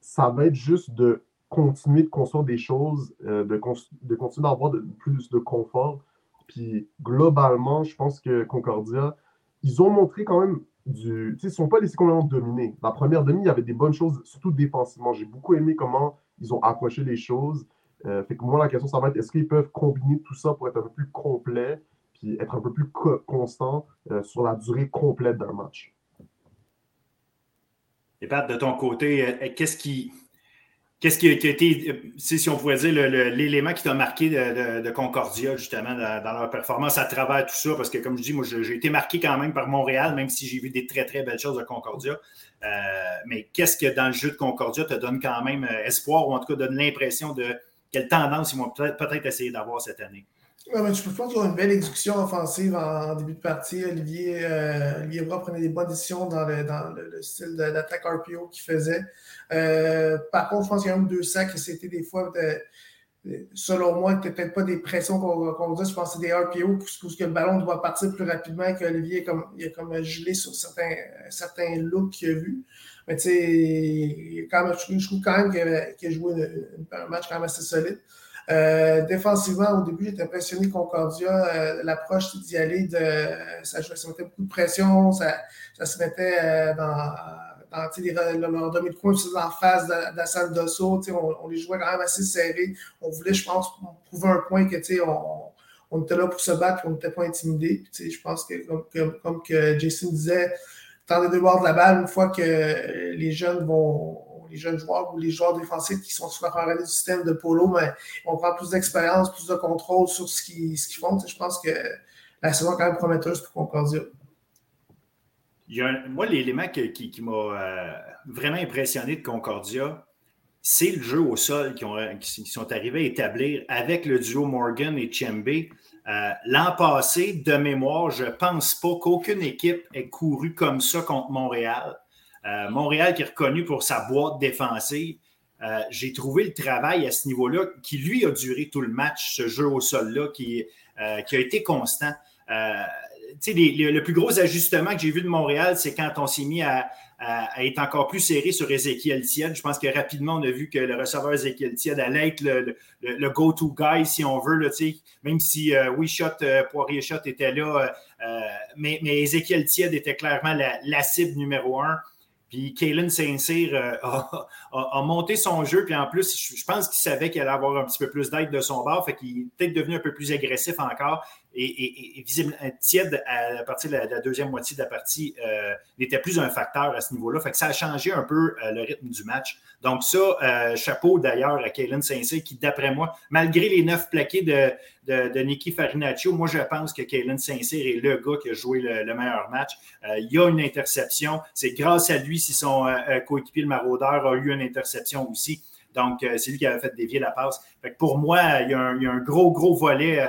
ça va être juste de continuer de construire des choses, euh, de, de, continuer d'avoir plus de confort. Puis, globalement, je pense que Concordia, ils ont montré quand même du. Ils ne sont pas laissés complètement dominer. La première demi, il y avait des bonnes choses, surtout défensivement. J'ai beaucoup aimé comment ils ont approché les choses. Euh, fait que moi, la question, ça va être est-ce qu'ils peuvent combiner tout ça pour être un peu plus complet puis être un peu plus constant euh, sur la durée complète d'un match? Et Pat, de ton côté, euh, qu'est-ce qui. Qu'est-ce qui a été, si on pourrait dire, l'élément qui t'a marqué de, Concordia, justement, dans, leur performance à travers tout ça? Parce que, comme je dis, moi, j'ai été marqué quand même par Montréal, même si j'ai vu des très, très belles choses de Concordia. mais qu'est-ce que dans le jeu de Concordia te donne quand même espoir, ou en tout cas donne l'impression de, quelle tendance ils vont peut-être essayer d'avoir cette année. Ouais, tu peux pas qu'ils une belle exécution offensive en, début de partie. Olivier, euh, prenait des bonnes décisions dans le, dans le, style d'attaque RPO qu'il faisait. Euh, par contre, je pense qu'il y a un ou deux sacs, c'était des fois selon moi, peut-être pas des pressions qu'on dit. Je pense que c'est des RPO parce que le ballon doit partir plus rapidement qu'Olivier comme, il a comme gelé sur certains, certains looks qu'il a vus. Mais tu sais, je trouve quand même qu'il a, joué un match quand même assez solide. Euh, défensivement, au début, j'étais impressionné Concordia. Euh, l'approche d'y aller, de, ça, ça mettait beaucoup de pression, ça, ça se mettait euh, dans leur demi de coin en face d'Assad Dosso. On, on les jouait quand même assez serrés. On voulait, je pense, prouver un point que on, on était là pour se battre, on n'était pas intimidés. Je pense que, comme, comme, que Jason disait, tant des deux bords de la balle, une fois que les jeunes vont les jeunes joueurs ou les joueurs défensifs qui sont souvent en du système de polo, mais on prend plus d'expérience, plus de contrôle sur ce qu'ils font. Je pense que la saison est quand même prometteuse pour Concordia moi, l'élément qui, m'a euh, vraiment impressionné de Concordia, c'est le jeu au sol qui, sont arrivés à établir avec le duo Morgan et Chembe. Euh, l'an passé, de mémoire, je ne pense pas qu'aucune équipe ait couru comme ça contre Montréal. Euh, Montréal qui est reconnu pour sa boîte défensive. J'ai trouvé le travail à ce niveau-là qui, lui, a duré tout le match, ce jeu au sol-là, qui, qui, a été constant le plus gros ajustement que j'ai vu de Montréal, c'est quand on s'est mis à, être encore plus serré sur Ezekiel Tied. Je pense que rapidement, on a vu que le receveur Ezekiel Tied allait être le, go-to guy, si on veut, même si euh, euh, Poirier Shot était là, euh, mais, mais Ezekiel Tied était clairement la, cible numéro un. Puis Kalen Saint-Cyr a, monté son jeu. Puis en plus, je, pense qu'il savait qu'il allait avoir un petit peu plus d'aide de son bord. Fait qu'il est peut-être devenu un peu plus agressif encore et, et, visiblement tiède à, partir de la, deuxième moitié de la partie euh, n'était plus un facteur à ce niveau-là. Fait que ça a changé un peu euh, le rythme du match. Donc, ça, euh, chapeau d'ailleurs à Kalen Saint-Cyr, qui, d'après moi, malgré les neuf plaqués de, de, Nicky Farinaccio, moi, je pense que Kalen Saint-Cyr est le gars qui a joué le, meilleur match. il y a une interception. C'est grâce à lui si son coéquipier, le maraudeur, a eu une interception aussi. Donc, c'est lui qui avait fait dévier la passe. Fait que pour moi, il y, a un, gros, gros volet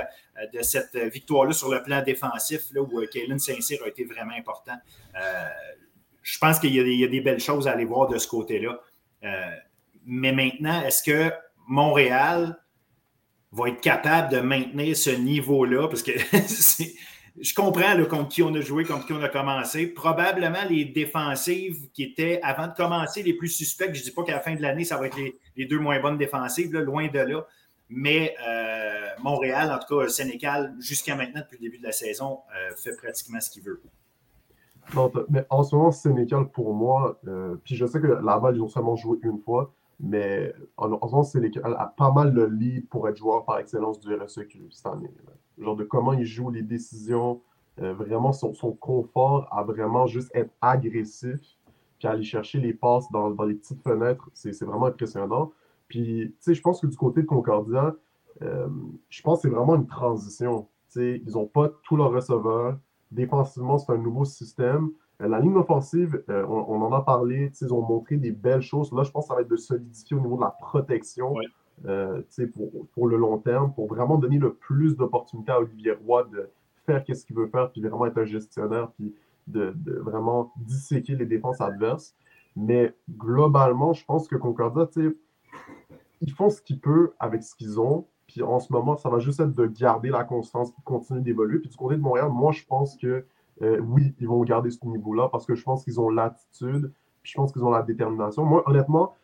de cette victoire-là sur le plan défensif, là, où euh, Kalen Saint-Cyr a été vraiment important. Euh, je pense qu'il y, a des belles choses à aller voir de ce côté-là. mais maintenant, est-ce que Montréal va être capable de maintenir ce niveau-là? Parce que *laughs* je comprends contre qui on a joué, contre qui on a commencé. Probablement les défensives qui étaient, avant de commencer, les plus suspects. Je ne dis pas qu'à la fin de l'année, ça va être les, deux moins bonnes défensives, loin de là. Mais euh, Montréal, en tout cas Sénégal, jusqu'à maintenant, depuis le début de la saison, euh, fait pratiquement ce qu'il veut. Non, mais en ce moment, Sénégal, pour moi, euh, puis je sais que Laval, ils ont seulement joué une fois, mais en, ce moment, Sénégal a pas mal le lit pour être joueur par excellence du RSEQ cette année. Genre de comment il joue les décisions, vraiment son, confort à vraiment juste être agressif, puis aller chercher les passes dans, dans les petites fenêtres, c'est vraiment impressionnant. Puis, tu sais, je pense que du côté de Concordia, euh, je pense que c'est vraiment une transition. Tu sais, ils n'ont pas tous leurs receveurs. Défensivement, c'est un nouveau système. Euh, la ligne offensive, euh, on, en a parlé, ils ont montré des belles choses. Là, je pense que ça va être de solidifier au niveau de la protection pour, pour, le long terme, pour vraiment donner le plus d'opportunités à Olivier Roy de faire ce qu'il veut faire, puis vraiment être un gestionnaire, puis de, de, vraiment disséquer les défenses adverses. Mais globalement, je pense que Concordia, tu sais, ils font ce qu'ils peuvent avec ce qu'ils ont. Puis en ce moment, ça va juste être de garder la constance, de continuer d'évoluer. Puis du côté de Montréal, moi, je pense que euh, oui, ils vont garder ce niveau-là parce que je pense qu'ils ont l'attitude, puis je pense qu'ils ont la détermination. Moi, honnêtement,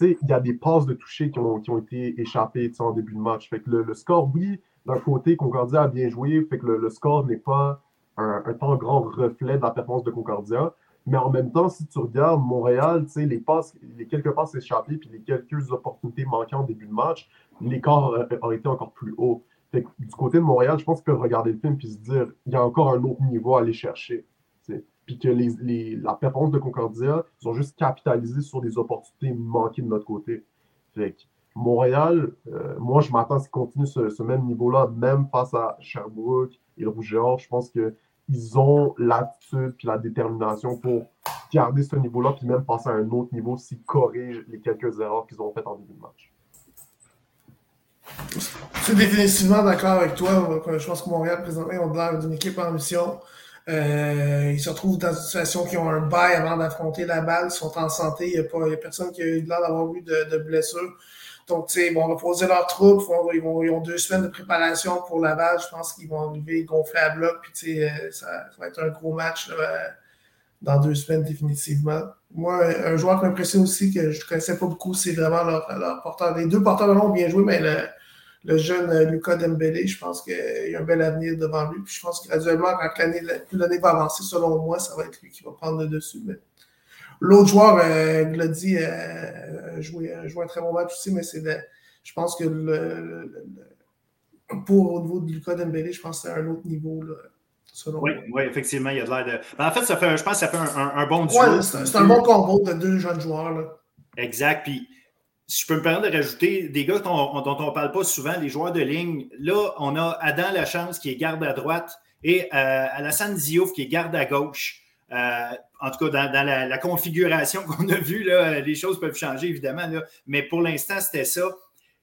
il y a des passes de toucher qui ont, qui ont été échappées en début de match. Fait que le, score, oui, d'un côté, Concordia a bien joué, fait que le, score n'est pas un, un, tant grand reflet de la performance de Concordia. Mais en même temps, si tu regardes Montréal, les passes, les quelques passes échappées puis les quelques opportunités manquées en début de match, l'écart aurait été encore plus haut. du côté de Montréal, je pense qu'ils peuvent regarder le film et se dire il y a encore un autre niveau à aller chercher. Puis que la performance de Concordia, ils ont juste capitalisé sur des opportunités manquées de notre côté. Fait Montréal, euh, moi, je m'attends à ce qu'ils continuent ce, même niveau-là, même face à Sherbrooke et le Rouge-Or. Je pense que ils ont l'attitude puis la détermination pour garder ce niveau-là, puis même passer à un autre niveau s'ils corrigent les quelques erreurs qu'ils ont faites en début de match. Je suis définitivement d'accord avec toi. Je pense que Montréal, présentement, ont l'air d'une équipe en mission. Euh, ils se retrouvent dans une situation qui ont un bail avant d'affronter la balle. Ils sont en santé. Il n'y a, personne qui a eu l'air d'avoir eu de, de blessure. Donc, ils vont reposer leurs troupes, ils, ont deux semaines de préparation pour Laval. Je pense qu'ils vont arriver gonflés à bloc, puis ça, ça, va être un gros match dans deux semaines définitivement. Moi, un joueur qui m'impressionne aussi, que je ne connaissais pas beaucoup, c'est vraiment leur, porteur. Les deux porteurs de ont bien joué, mais le, jeune euh, Lucas Dembélé, je pense qu'il a un bel avenir devant lui. Puis je pense que graduellement, quand l'année va avancer, selon moi, ça va être lui qui va prendre le dessus. L'autre joueur, euh, Glody, euh, un très bon match aussi, mais c'est je pense que pour au niveau de Lucas Dembélé, je pense que c'est un autre niveau. Là oui, oui, effectivement, il y a de l'air de. Ben, en fait, ça fait, je pense que ça fait un, bon duo. Ouais, c'est un bon combo de deux jeunes joueurs. Là. Exact. Puis, si je peux me permettre de rajouter des gars dont, on ne parle pas souvent, les joueurs de ligne. Là, on a Adam Lachance qui est garde à droite et euh, Alassane Diouf qui est garde à gauche. Euh, en tout cas, dans, la, configuration *laughs* qu'on a vue, les choses peuvent changer évidemment. Mais pour l'instant, c'était ça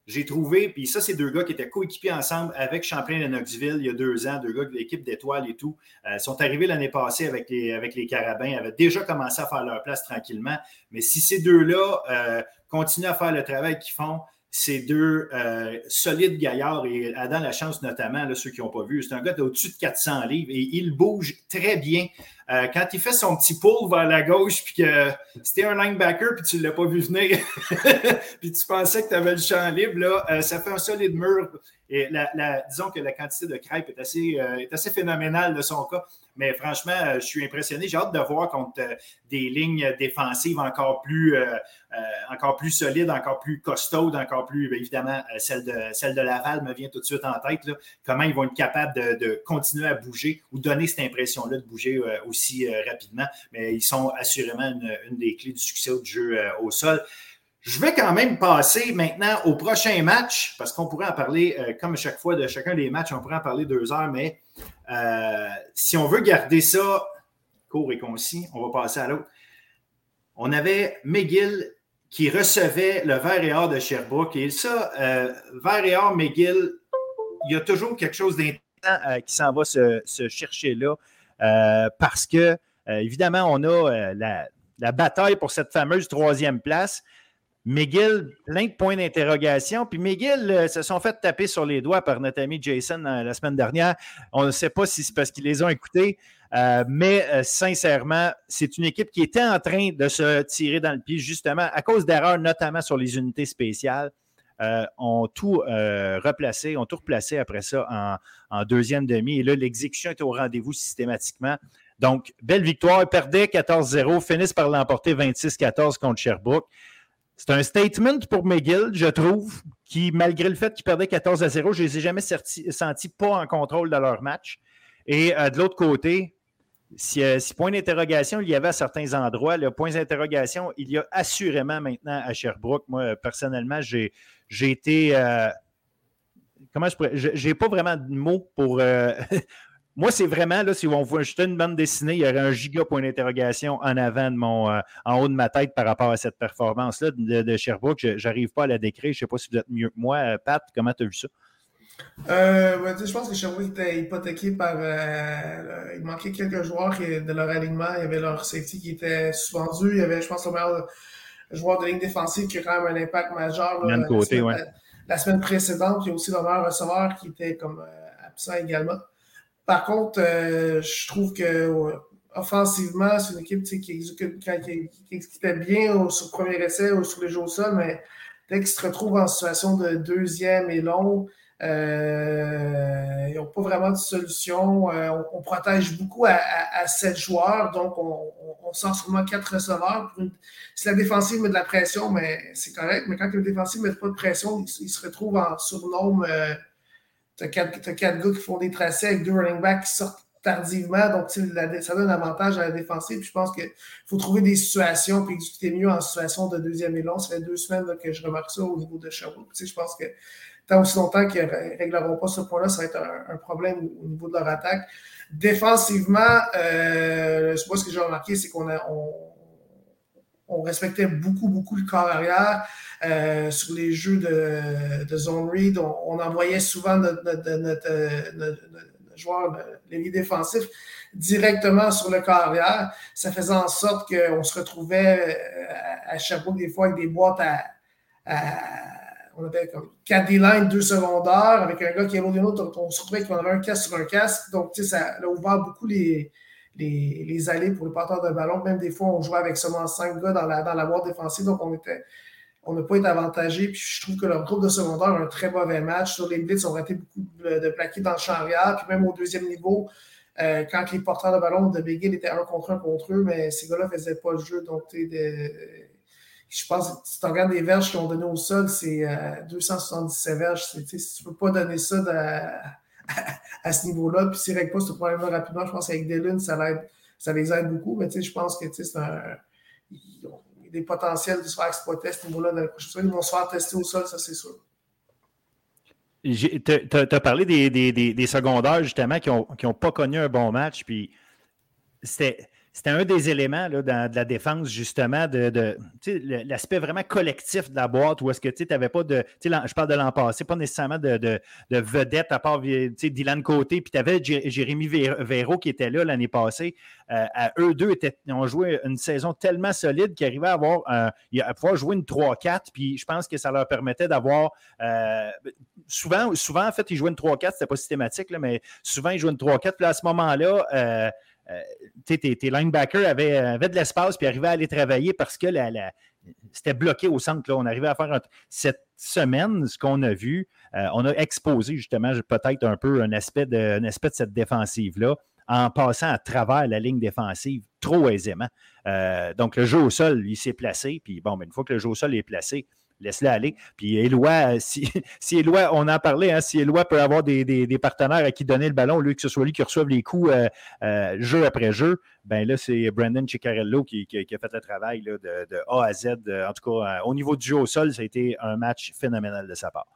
j'ai trouvé, puis ça, c'est deux gars qui étaient coéquipés ensemble avec Champlain de Knoxville il y a deux ans, deux gars de l'équipe d'étoiles et tout. Euh, sont arrivés l'année passée avec les, avec les Carabins, avaient déjà commencé à faire leur place tranquillement. Mais si ces deux-là euh, continuent à faire le travail qu'ils font, ces deux euh, solides gaillards, et Adam Lachance notamment, ceux qui n'ont pas vu, c'est un gars d'au-dessus de 400 livres et il bouge très bien. Euh, quand il fait son petit pull vers la gauche, puis que c'était un linebacker, puis tu ne l'as pas vu venir, *laughs* puis tu pensais que tu avais le champ libre, là, euh, ça fait un solide mur. Et disons que la quantité de crêpes est assez, est assez phénoménale de son cas. Mais franchement, je suis impressionné. J'ai hâte de voir contre des lignes défensives encore plus euh, encore plus solide, encore plus costaud, encore plus, évidemment, euh, celle de, de Laval me vient tout de suite en tête. Comment ils vont être capables de, continuer à bouger ou donner cette impression-là de bouger euh, aussi rapidement. Mais ils sont assurément une, des clés du succès du jeu au sol. Je vais quand même passer maintenant au prochain match, parce qu'on pourrait en parler, comme à chaque fois, de chacun des matchs, on pourrait en parler deux heures, mais si on veut garder ça court et concis, on va passer à l'autre. On avait McGill qui recevait le vert et or de Sherbrooke. Et ça, euh, vert et or, McGill, il y a toujours quelque chose d'intéressant euh, qui s'en va se, chercher là euh, parce que, évidemment, on a la, bataille pour cette fameuse troisième place. McGill, plein de points d'interrogation. Puis McGill se sont fait taper sur les doigts par notre ami Jason la semaine dernière. On ne sait pas si c'est parce qu'ils les ont écoutés. Euh, mais euh, sincèrement, c'est une équipe qui était en train de se tirer dans le pied, justement, à cause d'erreurs, notamment sur les unités spéciales. Euh, ont tout replacé, ont tout replacé après ça en, deuxième demi. Et là, l'exécution est au rendez-vous systématiquement. Donc, belle victoire. Ils perdaient 14-0, finissent par l'emporter 26-14 contre Sherbrooke. C'est un statement pour McGill, je trouve, qui, malgré le fait qu'ils perdaient 14 à 0, je ne les ai jamais sentis pas en contrôle de leur match. Et de l'autre côté, euh, si, point d'interrogation il y avait à certains endroits, le point d'interrogation, il y a assurément maintenant à Sherbrooke. Moi, personnellement, j'ai été. Euh, comment je pourrais. J'ai pas vraiment de mots pour. *laughs* Euh, moi, c'est vraiment, là, si on voit juste une bande dessinée, il y aurait un giga point d'interrogation en avant de mon, en haut de ma tête par rapport à cette performance-là de, de, Sherbrooke. Je n'arrive pas à la décrire. Je ne sais pas si vous êtes mieux que moi. Pat, comment tu as vu ça? Euh, je pense que Sherbrooke était hypothéqué par. Euh, il manquait quelques joueurs de leur alignement. Il y avait leur safety qui était suspendu. Il y avait, je pense, le meilleur joueur de ligne défensive qui a quand même un impact majeur. la, côté, semaine, la, semaine précédente. Il y a aussi le meilleur receveur qui était comme euh, absent également. Par contre, je trouve que offensivement, c'est une équipe qui exécute, qui, exécutait bien sur le premier essai ou sur les jeux au sol, mais dès qu'ils se retrouvent en situation de deuxième et long, euh, ils n'ont pas vraiment de solution. Euh, on, protège beaucoup à, sept joueurs, donc on, sort seulement quatre receveurs. Si la défensive met de la pression, mais c'est correct. Mais quand la défensive ne met pas de pression, ils, se retrouvent en surnombre. Euh, tu as, quatre gars qui font des tracés avec deux running backs qui sortent tardivement. Donc, ça donne un avantage à la défensive. je pense qu'il faut trouver des situations puis exécuter mieux en situation de deuxième long. Ça fait deux semaines que je remarque ça au niveau de Sherwood. je pense que tant aussi longtemps qu'ils ne régleront pas ce point-là, ça va être un, problème au, niveau de leur attaque. Défensivement, euh, moi, ce que j'ai remarqué, c'est qu'on on, respectait beaucoup, beaucoup le corps arrière. Euh, sur les jeux de, zone read, on, envoyait souvent notre, notre, joueur, les défensif, directement sur le corps arrière. Ça faisait en sorte qu'on se retrouvait euh, à, fois des fois avec des boîtes à on avait comme 4 D-line, 2 secondaires, avec un gars qui est l'autre autre, on se retrouvait qu'on avait un casque sur un casque. Donc, tu sais, ça a ouvert beaucoup les, les, allées pour les porteurs de ballon. Même des fois, on jouait avec seulement 5 gars dans la, dans la défensive, donc on était. On n'a pas été avantagé. Puis je trouve que leur groupe de secondaire a un très mauvais match. Sur les blitz, on a été beaucoup de, plaqués dans le champ arrière. Puis même au deuxième niveau, euh, quand les porteurs de ballon de Big étaient un contre un contre eux, mais ces gars-là ne faisaient pas le jeu. Donc, de, je pense si tu regardes les verges qu'ils ont donné au sol, c'est 277 euh, verges. Tu ne peux pas donner ça à, ce niveau-là. Puis s'ils règlent pas ce problème-là rapidement, je pense qu'avec Dylan, ça, ça les aide beaucoup. Mais je pense que c'est un. Ils ont des potentiels de se faire exploiter à ce niveau-là dans la prochaine Ils vont se faire tester au sol, ça c'est sûr. Tu as, parlé des, secondaires, justement, qui n'ont qui ont pas connu un bon match. Puis c'était c'était un des éléments là, dans, de la défense, justement, de, l'aspect vraiment collectif de la boîte, où est-ce que tu n'avais pas de. Je parle de l'an passé, pas nécessairement de, de, de vedette à part Dylan Côté, puis tu avais Jérémy Véro qui était là l'année passée. Euh, eux deux ont joué une saison tellement solide qu'ils arrivaient à, avoir, à pouvoir jouer une 3-4, puis je pense que ça leur permettait d'avoir. Euh, souvent, souvent, en fait, ils jouaient une 3-4, c'était pas systématique, là, mais souvent, ils jouaient une 3-4, puis à ce moment-là, euh, euh, tes, tes, linebackers avaient, avaient de l'espace puis arrivaient à aller travailler parce que c'était bloqué au centre. Là. On arrivait à faire cette semaine, ce qu'on a vu, euh, on a exposé justement peut-être un peu un aspect de, aspect de cette défensive-là en passant à travers la ligne défensive trop aisément. Euh, donc, le jeu au sol, il s'est placé. Puis, bon, mais une fois que le jeu au sol est placé, laisse-le aller. Puis Éloi, *laughs* si, si Éloi, on en parlait, hein, si Éloi peut avoir des, partenaires à qui donner le ballon, lui, que ce soit lui qui reçoive les coups euh, euh, jeu après jeu, ben là, c'est Brandon Ciccarello qui, qui, a fait le travail de, A à Z. en tout cas, au niveau du jeu au sol, ça a été un match phénoménal de sa part.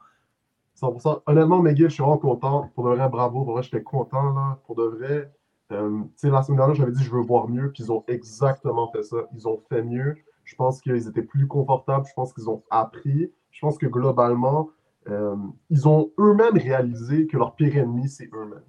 100%. Honnêtement, McGill, je suis vraiment content. Pour de vrai, bravo. Pour vrai, j'étais content. Pour de vrai, euh, la semaine dernière, j'avais dit je veux voir mieux, puis ils ont exactement fait ça. Ils ont fait mieux. Je pense qu'ils étaient plus confortables. Je pense qu'ils ont appris. Je pense que globalement, euh, ils ont eux-mêmes réalisé que leur pire ennemi, c'est eux-mêmes.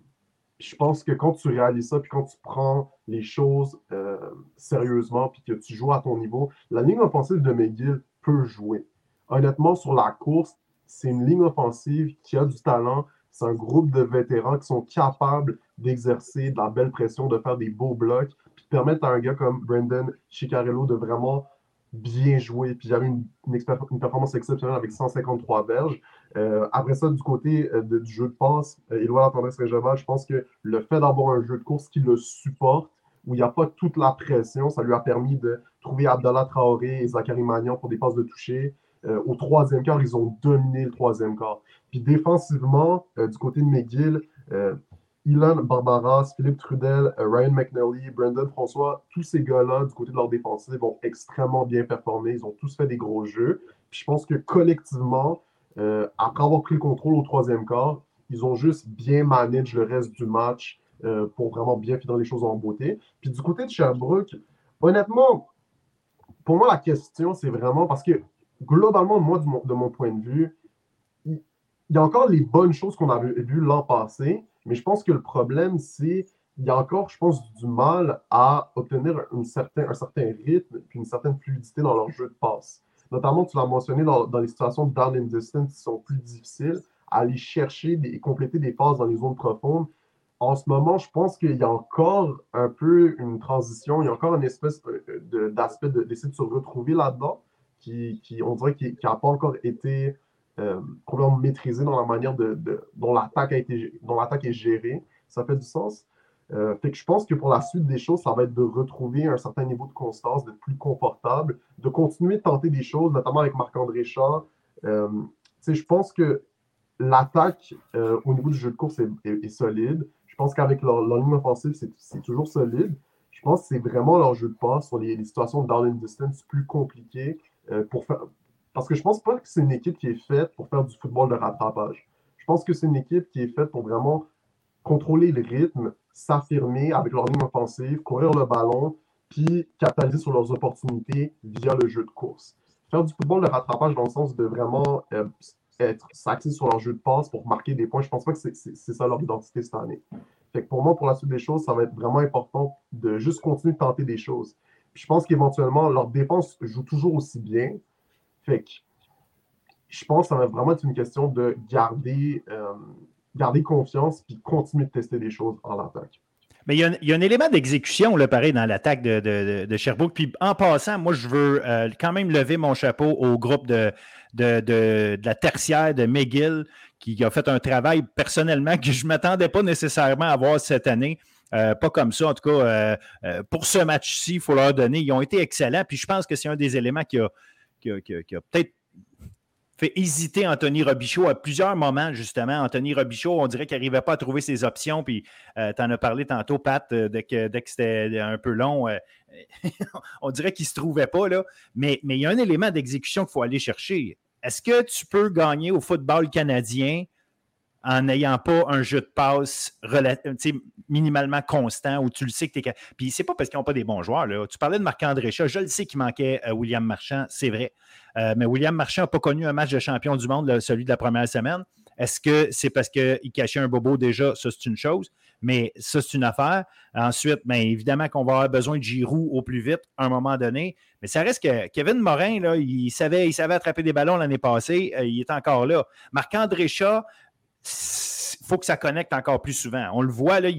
Je pense que quand tu réalises ça, puis quand tu prends les choses euh, sérieusement, puis que tu joues à ton niveau, la ligne offensive de McGill peut jouer. Honnêtement, sur la course, c'est une ligne offensive qui a du talent. C'est un groupe de vétérans qui sont capables d'exercer de la belle pression, de faire des beaux blocs, puis de permettre à un gars comme Brendan Chicarello de vraiment bien joué. Puis j'avais une, une, performance exceptionnelle avec 153 verges. Euh, après ça, du côté euh, du jeu de passe, Éloi tendance régionale, je pense que le fait d'avoir un jeu de course qui le supporte, où il n'y a pas toute la pression, ça lui a permis de trouver Abdallah Traoré et Zachary Magnon pour des passes de toucher. Euh, au troisième quart, ils ont dominé le troisième quart. Puis défensivement, du côté de McGill, Ilan Barbaras, Philippe Trudel, euh, Ryan McNally, Brandon François, tous ces gars-là, du côté de leur défensive, ont extrêmement bien performé. Ils ont tous fait des gros jeux. Puis je pense que collectivement, euh, après avoir pris le contrôle au troisième quart, ils ont juste bien managé le reste du match euh, pour vraiment bien finir les choses en beauté. Puis du côté de Sherbrooke, honnêtement, pour moi, la question, c'est vraiment parce que globalement, moi, de mon, point de vue, il y a encore les bonnes choses qu'on avait vues l'an passé, mais je pense que le problème, c'est qu'il y a encore, je pense, du mal à obtenir un certain, un certain rythme et une certaine fluidité dans leur jeu de passe. Notamment, tu l'as mentionné dans, les situations de down and distance qui sont plus difficiles, à aller chercher et compléter des passes dans les zones profondes. En ce moment, je pense qu'il y a encore un peu une transition, il y a encore une espèce euh, d'aspect d'essayer de, se retrouver là-dedans, qui, qui, on dirait, qui n'a pas encore été euh, complètement maîtrisé dans la manière dont l'attaque a été dont l'attaque est gérée. Ça fait du sens. Euh, fait que je pense que pour la suite des choses, ça va être de retrouver un certain niveau de constance, d'être plus confortable, de continuer de tenter des choses, notamment avec Marc-André Char. Euh, je pense que l'attaque euh, au niveau du jeu de course est, solide. Je pense qu'avec leur, ligne offensive, c'est toujours solide. Je pense que c'est vraiment leur jeu de passe sur les, situations de down and distance plus compliquées pour, faire, parce que je pense pas que c'est une équipe qui est faite pour faire du football de rattrapage. Je pense que c'est une équipe qui est faite pour vraiment contrôler le rythme, s'affirmer avec leur ligne offensive, courir le ballon, puis capitaliser sur leurs opportunités via le jeu de course. Faire du football de rattrapage dans le sens de vraiment euh, être s'axer sur leur jeu de passe pour marquer des points, je pense pas que c'est ça leur identité cette année. Fait que pour moi, pour la suite des choses, ça va être vraiment important de juste continuer de tenter des choses. Je pense qu'éventuellement, leur défense joue toujours aussi bien, fait je pense que ça va vraiment être une question de garder, garder confiance puis continuer de tester des choses en attaque. Mais il y, a un, élément d'exécution, là, pareil, dans l'attaque de, Sherbrooke. Puis en passant, moi, je veux euh, quand même lever mon chapeau au groupe de, de, la tertiaire de McGill qui a fait un travail personnellement que je ne m'attendais pas nécessairement à voir cette année. Euh, pas comme ça, en tout cas, euh, pour ce match-ci, il faut leur donner. Ils ont été excellents. Puis je pense que c'est un des éléments qui a, qui a peut-être fait hésiter Anthony Robichaud à plusieurs moments, justement. Anthony Robichaud, on dirait qu'il n'arrivait pas à trouver ses options. Puis euh, tu en as parlé tantôt, Pat, euh, dès que, c'était un peu long, euh, *laughs* on dirait qu'il ne se trouvait pas. Là. Mais, mais il y a un élément d'exécution qu'il faut aller chercher. Est-ce que tu peux gagner au football canadien en n'ayant pas un jeu de passe minimalement constant où tu le sais que tu es. Puis c'est pas parce qu'ils n'ont pas des bons joueurs. Là. Tu parlais de Marc-André Chat, je le sais qu'il manquait euh, William Marchand, c'est vrai. Euh, mais William Marchand n'a pas connu un match de champion du monde, celui de la première semaine. Est-ce que c'est parce qu'il cachait un bobo déjà? Ça, c'est une chose. Mais ça, c'est une affaire. Ensuite, bien, évidemment qu'on va avoir besoin de Giroud au plus vite à un moment donné. Mais ça reste que Kevin Morin, il, savait, il savait attraper des ballons l'année passée. Euh, il est encore là. Marc-André Chat, faut que ça connecte encore plus souvent. On le voit, là,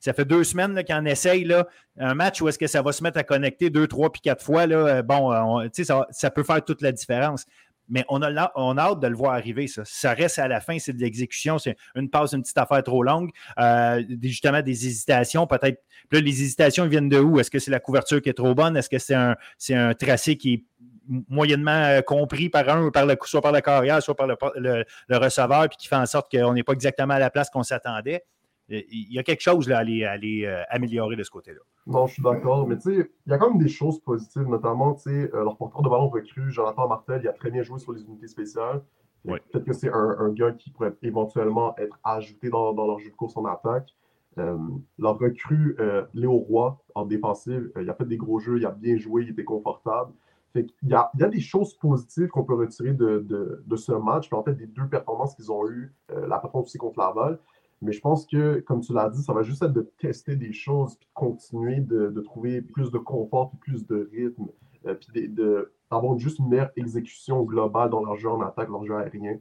ça fait deux semaines qu'on essaye là, un match où est-ce que ça va se mettre à connecter deux, trois, puis quatre fois. Là, euh, bon, euh, ça, ça, peut faire toute la différence. Mais on a, hâte de le voir arriver, ça. Ça reste à la fin, c'est de l'exécution, c'est une passe, une petite affaire trop longue, euh, justement des hésitations, peut-être. Là, les hésitations viennent de où? Est-ce que c'est la couverture qui est trop bonne? Est-ce que c'est un, un tracé qui est moyennement euh, compris par un, par le, soit par la carrière, soit par le, receveur, puis qui fait en sorte qu'on n'est pas exactement à la place qu'on s'attendait. Euh, il y a quelque chose là, à aller, euh, améliorer de ce côté-là. Non, je suis d'accord, mais tu sais, il y a quand même des choses positives, notamment, tu sais, leur porteur de ballon recru, Jonathan Martel, il a très bien joué sur les unités spéciales. Peut-être que c'est un, gars qui pourrait éventuellement être ajouté dans, leur jeu de course en attaque. leur recrue, Léo Roy, en défensive, il a fait des gros jeux, il a bien joué, il était confortable il, y a, des choses positives qu'on peut retirer de, ce match, en fait des deux performances qu'ils ont eues, euh, la performance aussi contre Laval. Mais je pense que, comme tu l'as dit, ça va juste être de tester des choses, puis de continuer de, trouver plus de confort, puis plus de rythme, euh, puis d'avoir juste une meilleure exécution globale dans leur jeu en attaque, leur jeu aérien.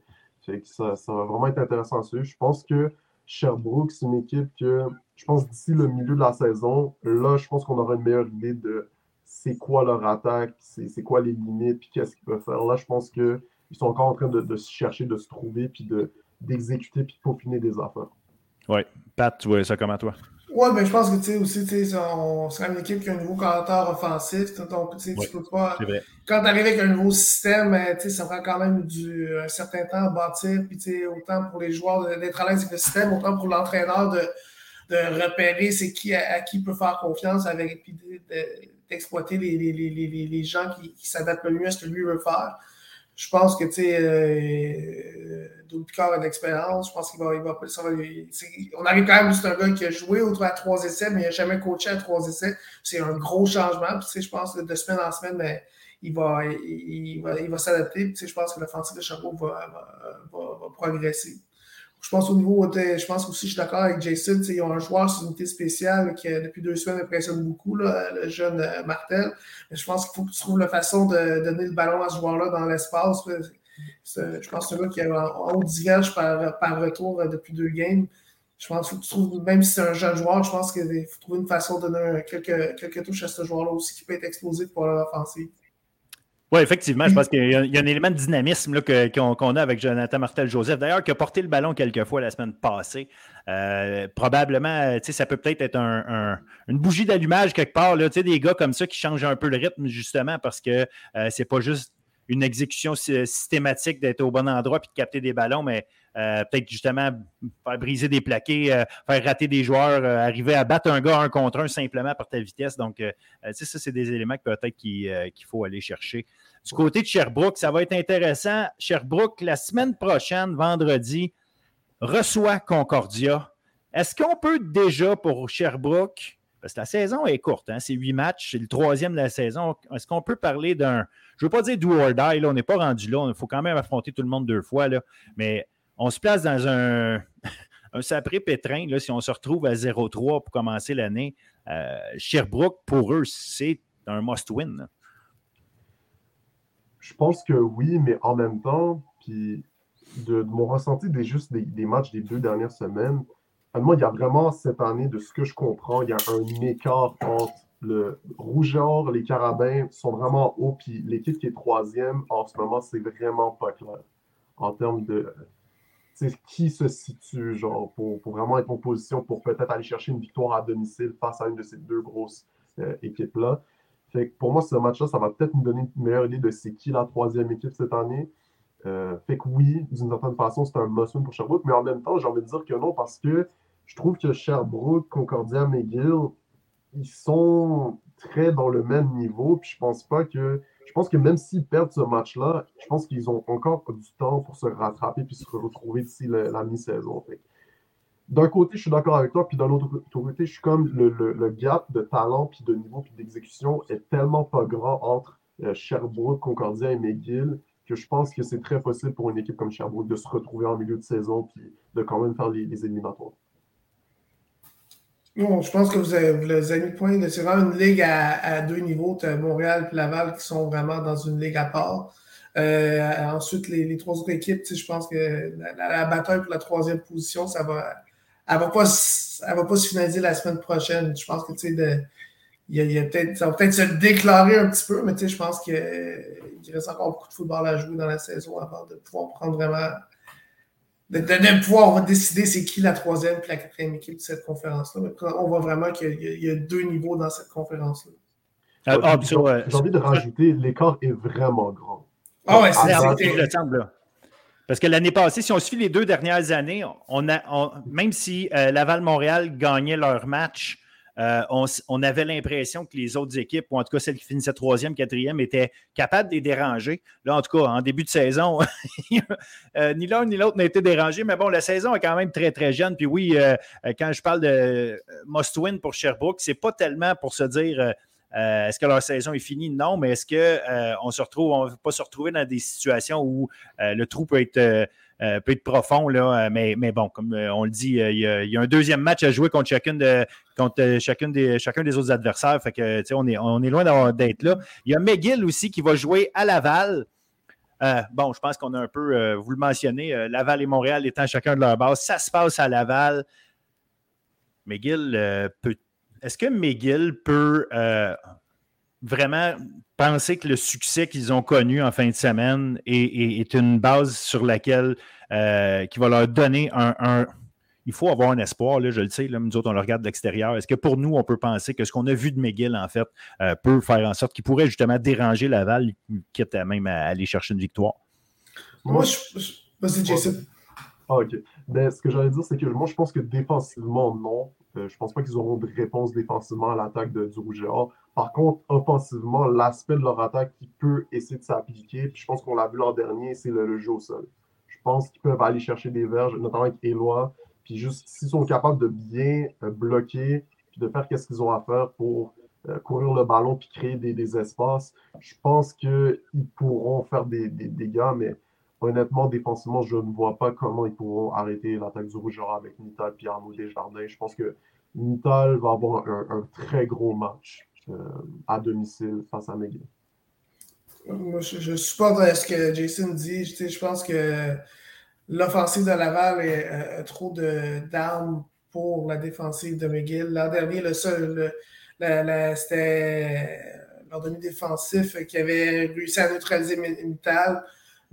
ça, ça va vraiment être intéressant à suivre. Je pense que Sherbrooke, c'est une équipe que, je pense, d'ici le milieu de la saison, là, je pense qu'on aura une meilleure idée de c'est quoi leur attaque, c'est quoi les limites, puis qu'est-ce qu'ils peuvent faire. Là, je pense qu'ils sont encore en train de, se chercher, de se trouver, puis d'exécuter, puis de peaufiner des affaires. Oui. Pat, tu vois ça comment toi? Oui, mais ben, je pense que tu sais aussi, tu sais, on c'est une équipe qui a un nouveau commentateur offensif. Donc, tu sais, tu peux pas. Quand tu arrives avec un nouveau système, ben, tu sais, ça prend quand même du, un certain temps à bâtir. Puis, tu sais, autant pour les joueurs d'être à l'aise avec le système, autant pour l'entraîneur de, de repérer c'est qui à, qui il peut faire confiance avec. Puis d'exploiter les, les, les, les, gens qui, s'adaptent le mieux à ce que lui veut faire. Je pense que, tu sais, euh, a de l'expérience. Je pense qu'il va, il va, On arrive quand même, c'est un gars qui a joué autour à trois essais, mais il n'a jamais coaché à trois essais. C'est un gros changement. Tu sais, je pense que de semaine en semaine, ben, il va, il, va, il va s'adapter. tu sais, je pense que l'offensive de Chapeau va, va, va, progresser. Je pense au niveau, je pense aussi, je suis d'accord avec Jason, ils ont un joueur sur unité spéciale qui, depuis deux semaines, impressionne beaucoup, là, le jeune euh, Martel. Mais je pense qu'il faut que tu trouves la façon de donner le ballon à ce joueur-là dans l'espace. Je pense que c'est gars qui a un haut diverge par, par retour euh, depuis deux games. Je pense qu'il faut que tu trouves, même si c'est un jeune joueur, je pense qu'il faut trouver une façon de donner quelques, quelques touches à ce joueur-là aussi qui peut être explosif pour l'offensive. Oui, effectivement, je pense qu'il y, a un élément de dynamisme qu'on a avec Jonathan Martel-Joseph. D'ailleurs, qui a porté le ballon quelques fois la semaine passée. Euh, probablement, ça peut peut-être être, une bougie d'allumage quelque part. Là, des gars comme ça qui changent un peu le rythme, justement, parce que euh, c'est pas juste une exécution systématique d'être au bon endroit puis de capter des ballons, mais euh, peut-être justement faire briser des plaqués, faire rater des joueurs, arriver à battre un gars un contre un simplement par ta vitesse. Donc, ça, c'est des éléments que peut-être qu'il faut aller chercher. Du côté de Sherbrooke, ça va être intéressant. Sherbrooke, la semaine prochaine, vendredi, reçoit Concordia. Est-ce qu'on peut déjà pour Sherbrooke, parce que la saison est courte, hein, c'est huit matchs, c'est le troisième de la saison, est-ce qu'on peut parler d'un, je ne veux pas dire do or die, là, on n'est pas rendu là, il faut quand même affronter tout le monde deux fois, là, mais on se place dans un, *laughs* sapré pétrin, là, si on se retrouve à 0-3 pour commencer l'année. Euh, Sherbrooke, pour eux, c'est un must-win. Je pense que oui, mais en même temps, puis de, mon ressenti des juste des, matchs des deux dernières semaines, moi, il y a vraiment cette année, de ce que je comprends, il y a un écart entre le Rougeur, les Carabins sont vraiment hauts, puis l'équipe qui est troisième en ce moment, c'est vraiment pas clair en termes de qui se situe genre pour, vraiment être en position pour peut-être aller chercher une victoire à domicile face à une de ces deux grosses euh, équipes-là. Fait pour moi, ce match-là, ça va peut-être nous donner une meilleure idée de c'est qui la troisième équipe cette année. Euh, fait que oui, d'une certaine façon, c'est un must pour Sherbrooke, mais en même temps, j'ai envie de dire que non, parce que je trouve que Sherbrooke, Concordia, McGill, ils sont très dans le même niveau, puis je pense pas que. Je pense que même s'ils perdent ce match-là, je pense qu'ils ont encore du temps pour se rattraper puis se retrouver d'ici la, mi-saison. D'un côté, je suis d'accord avec toi, puis d'un autre côté, je suis comme le, gap de talent, puis de niveau, puis d'exécution est tellement pas grand entre euh, Sherbrooke, Concordia et McGill que je pense que c'est très possible pour une équipe comme Sherbrooke de se retrouver en milieu de saison puis de quand même faire les, éliminatoires. Bon, je pense que vous avez, vous avez mis le point. C'est vraiment une ligue à, deux niveaux. Tu as Montréal et Laval qui sont vraiment dans une ligue à part. Euh, ensuite, les, trois autres équipes, je pense que la, bataille pour la troisième position, ça va, elle pas, va pas se finaliser la semaine prochaine. Je pense que y a, ça va peut-être se déclarer un petit peu, mais je pense qu'il reste encore beaucoup de football à jouer dans la saison avant de pouvoir prendre vraiment. De, de, pouvoir décider c'est qui la troisième et la quatrième équipe de cette conférence-là. On voit vraiment qu'il y, a deux niveaux dans cette conférence-là. Ah, ah, j'ai envie de rajouter, l'écart est vraiment grand. Ah ouais, c'est le Parce que l'année passée, si on suit les deux dernières années, on a, même si euh, Laval-Montréal gagnait leur match euh, on, avait l'impression que les autres équipes, ou en tout cas celles qui finissaient troisième, quatrième, étaient capables de les déranger. Là, en tout cas, en début de saison, *laughs* euh, ni l'un ni l'autre n'a été dérangé, mais bon, la saison est quand même très, très jeune. Puis oui, euh, quand je parle de must-win pour Sherbrooke, c'est pas tellement pour se dire est-ce que leur saison est finie? Non, mais est-ce qu'on se ne va pas se retrouver dans des situations où le trou peut être euh, peut être profond, là, euh, mais, mais bon, comme euh, on le dit, il y, a, un deuxième match à jouer contre, chacune de, contre chacune des, chacun des autres adversaires. Fait que, on est, on est loin d'être là. Il y a McGill aussi qui va jouer à Laval. bon, je pense qu'on a un peu, vous le mentionnez, Laval et Montréal étant chacun de leur base. Ça se passe à Laval. McGill peut. Est-ce que McGill peut vraiment penser que le succès qu'ils ont connu en fin de semaine est, une base sur laquelle euh, qui va leur donner un, Il faut avoir un espoir, là, je le sais, là, nous autres, on le regarde de l'extérieur. Est-ce que pour nous, on peut penser que ce qu'on a vu de McGill, en fait, euh, peut faire en sorte qu'il pourrait justement déranger Laval, quitte à même à aller chercher une victoire? Moi, je. Vas-y, Jason. Ah, OK. Ben, ce que j'allais dire, c'est que moi, je pense que défensivement, non. Euh, je ne pense pas qu'ils auront de réponse défensivement à l'attaque du Rouge Par contre, offensivement, l'aspect de leur attaque qui peut essayer de s'appliquer, puis je pense qu'on l'a vu l'an dernier, c'est le, jeu au sol. Je pense qu'ils peuvent aller chercher des verges, notamment avec Eloi, puis juste s'ils sont capables de bien euh, bloquer, puis de faire ce qu'ils ont à faire pour euh, courir le ballon puis créer des, espaces, je pense qu'ils pourront faire des, dégâts, mais honnêtement, défensivement, je ne vois pas comment ils pourront arrêter l'attaque du Rouge avec Nital et Arnaud Desjardins. Je pense que Nital va avoir un, très gros match à domicile face à McGill. Moi, je, supporte euh, ce que Jason dit. Je, pense que l'offensive de Laval est trop d'armes pour la défensive de McGill. L'an dernier, le seul, c'était leur demi-défensif qui avait réussi à neutraliser Nital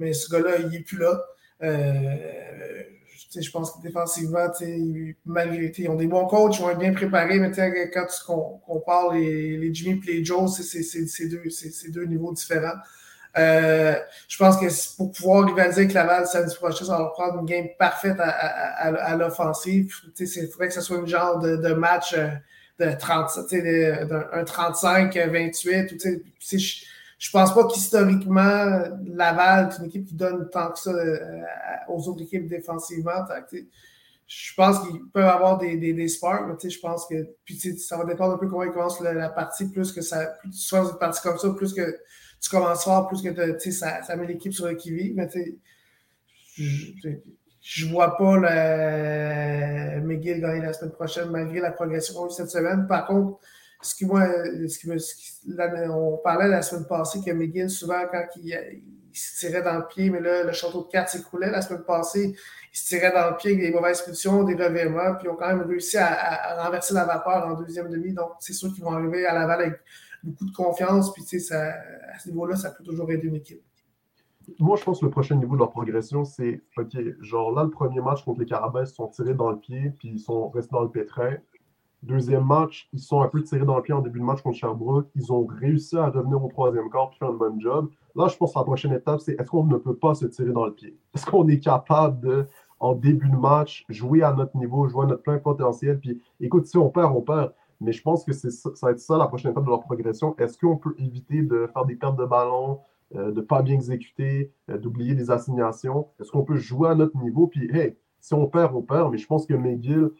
mais ce gars-là, il n'est plus là. Euh, je pense que défensivement, malgré ils ont des bons coachs, ils vont être bien préparés, mais quand on, parle les, les Jimmy et les Joe, c'est deux, deux, niveaux différents. Euh, je pense que pour pouvoir rivaliser avec Laval samedi prochain, ça va prendre une game parfaite à, à, à, l'offensive. Il faudrait que ce soit une genre de, de match euh, de 30, un 35-28 je pense pas qu'historiquement, Laval est une équipe qui donne tant que ça euh, aux autres équipes défensivement. Je pense qu'ils peuvent avoir des, des, sparks, mais je pense que puis, ça va dépendre un peu comment ils commencent la, partie, plus que ça, plus tu une partie comme ça, plus que tu commences fort, plus que ça, ça met l'équipe sur le qui-vive. Mais je vois pas le McGill gagner la semaine prochaine, malgré la progression cette semaine. Par contre, ce qui, moi, ce qui on parlait la semaine passée que McGill, souvent, quand il, se tirait dans le pied, mais là, le château de cartes s'écroulait la semaine passée. Il se tirait dans le pied avec des mauvaises pulsions, des revirements, puis ils ont quand même réussi à, renverser la vapeur en deuxième demi. Donc, c'est sûr qu'ils vont arriver à Laval avec beaucoup de confiance. Puis, tu sais, à ce niveau-là, ça peut toujours aider une équipe. Moi, je pense que le prochain niveau de leur progression, c'est OK, genre là, le premier match contre les Carabins, ils sont tirés dans le pied, puis ils sont restés dans le pétrin. Deuxième match, ils sont un peu tirés dans le pied en début de match contre Sherbrooke. Ils ont réussi à revenir au troisième quart et faire un bon job. Là, je pense que la prochaine étape, c'est est-ce qu'on ne peut pas se tirer dans le pied? Est-ce qu'on est capable de, en début de match, jouer à notre niveau, jouer à notre plein potentiel? Puis écoute, si on perd, on perd. Mais je pense que ça, ça va être ça la prochaine étape de leur progression. Est-ce qu'on peut éviter de faire des pertes de ballon, euh, de ne pas bien exécuter, euh, d'oublier des assignations? Est-ce qu'on peut jouer à notre niveau? Puis, hey, si on perd, on perd. Mais je pense que McGill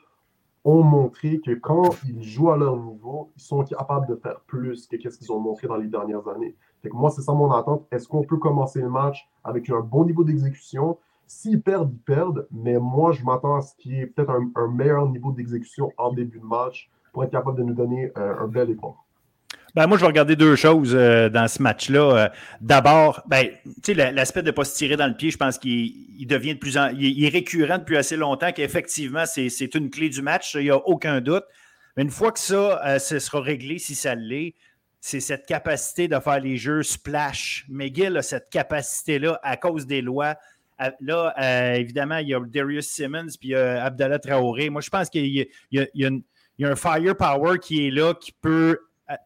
ont montré que quand ils jouent à leur niveau, ils sont capables de faire plus que ce qu'ils ont montré dans les dernières années. Moi, c'est ça mon attente. Est-ce qu'on peut commencer le match avec un bon niveau d'exécution? S'ils perdent, ils perdent, mais moi, je m'attends à ce qu'il y ait peut-être un, meilleur niveau d'exécution en début de match pour être capable de nous donner euh, un bel effort. Ben, moi, je vais regarder deux choses euh, dans ce match-là. Euh, d'abord, ben, l'aspect de ne pas se tirer dans le pied, je pense qu'il devient de plus en il, est récurrent depuis assez longtemps qu'effectivement, c'est une clé du match, il n'y a aucun doute. Mais une fois que ça euh, sera réglé, si ça l'est, c'est cette capacité de faire les jeux splash. McGill a cette capacité-là à cause des lois. Là, évidemment, il y a Darius Simmons puis Abdallah Traoré. Moi, je pense qu'il y, y, a un firepower qui est là, qui peut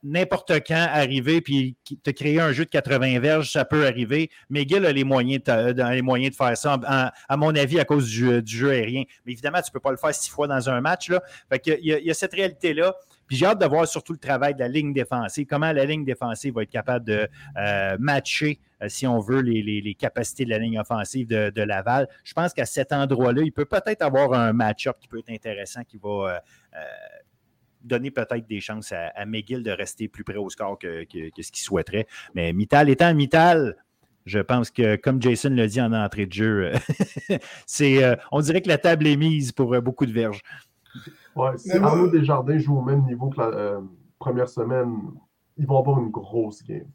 n'importe quand arriver puis te créer un jeu de 80 verges, ça peut arriver. McGill a les moyens de, les moyens de faire ça, à, mon avis, à cause du, jeu aérien. Mais évidemment, tu ne peux pas le faire six fois dans un match. Là. Il, y a, cette réalité-là. Puis j'ai hâte de voir surtout le travail de la ligne défensive, comment la ligne défensive va être capable de euh, matcher, euh, si on veut, les, capacités de la ligne offensive de, Laval. Je pense qu'à cet endroit-là, il peut peut-être avoir un match-up qui peut être intéressant, qui va euh, donner peut-être des chances à, McGill de rester plus près au score que, ce qu'il souhaiterait. Mais Mittal étant Mittal, je pense que, comme Jason l'a dit en entrée de jeu, *laughs* c'est, euh, on dirait que la table est mise pour euh, beaucoup de verges. Ouais, si Arnaud Desjardins joue au même niveau que la euh, première semaine, ils vont avoir une grosse game.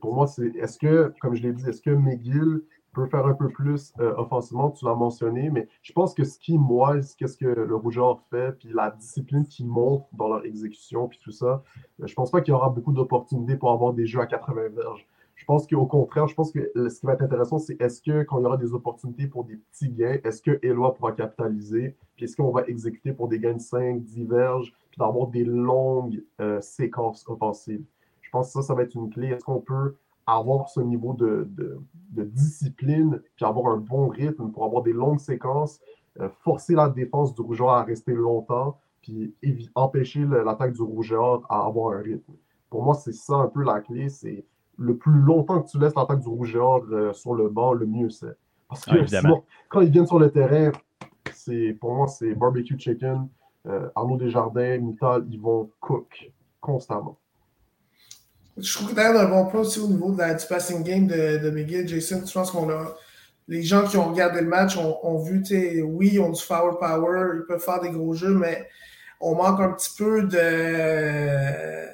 Pour moi, c'est est-ce que, comme je l'ai dit, est-ce que McGill peut faire un peu plus euh, offensivement, tu l'as mentionné, mais je pense que ce qui moise, qu'est-ce que le Rougeur fait, puis la discipline qui montre dans leur exécution, puis tout ça, euh, je pense pas qu'il y aura beaucoup d'opportunités pour avoir des jeux à 80 verges. Je pense qu'au contraire, je pense que ce qui va être intéressant, c'est est-ce que quand il y aura des opportunités pour des petits gains, est-ce que Eloi pourra capitaliser, puis est-ce qu'on va exécuter pour des gains de 5, 10 verges, puis d'avoir des longues euh, séquences offensives? Je pense que ça, ça va être une clé. Est-ce qu'on peut avoir ce niveau de, discipline, puis avoir un bon rythme pour avoir des longues séquences, euh, forcer la défense du rougeur à rester longtemps, puis empêcher l'attaque du rougeur à avoir un rythme. Pour moi, c'est ça un peu la clé, c'est le plus longtemps que tu laisses l'attaque du rougeur euh, sur le banc, le mieux c'est. Parce que sinon, quand ils viennent sur le terrain, c'est pour moi, c'est barbecue chicken. Euh, Arnaud Desjardins, Mittal, ils vont cook constamment. Je trouve que d'ailleurs, un bon point aussi au niveau de la, du passing game de, de McGill, Jason. Je pense qu'on a. Les gens qui ont regardé le match ont, ont vu, oui, ils ont du foul power, ils peuvent faire des gros jeux, mais on manque un petit peu de.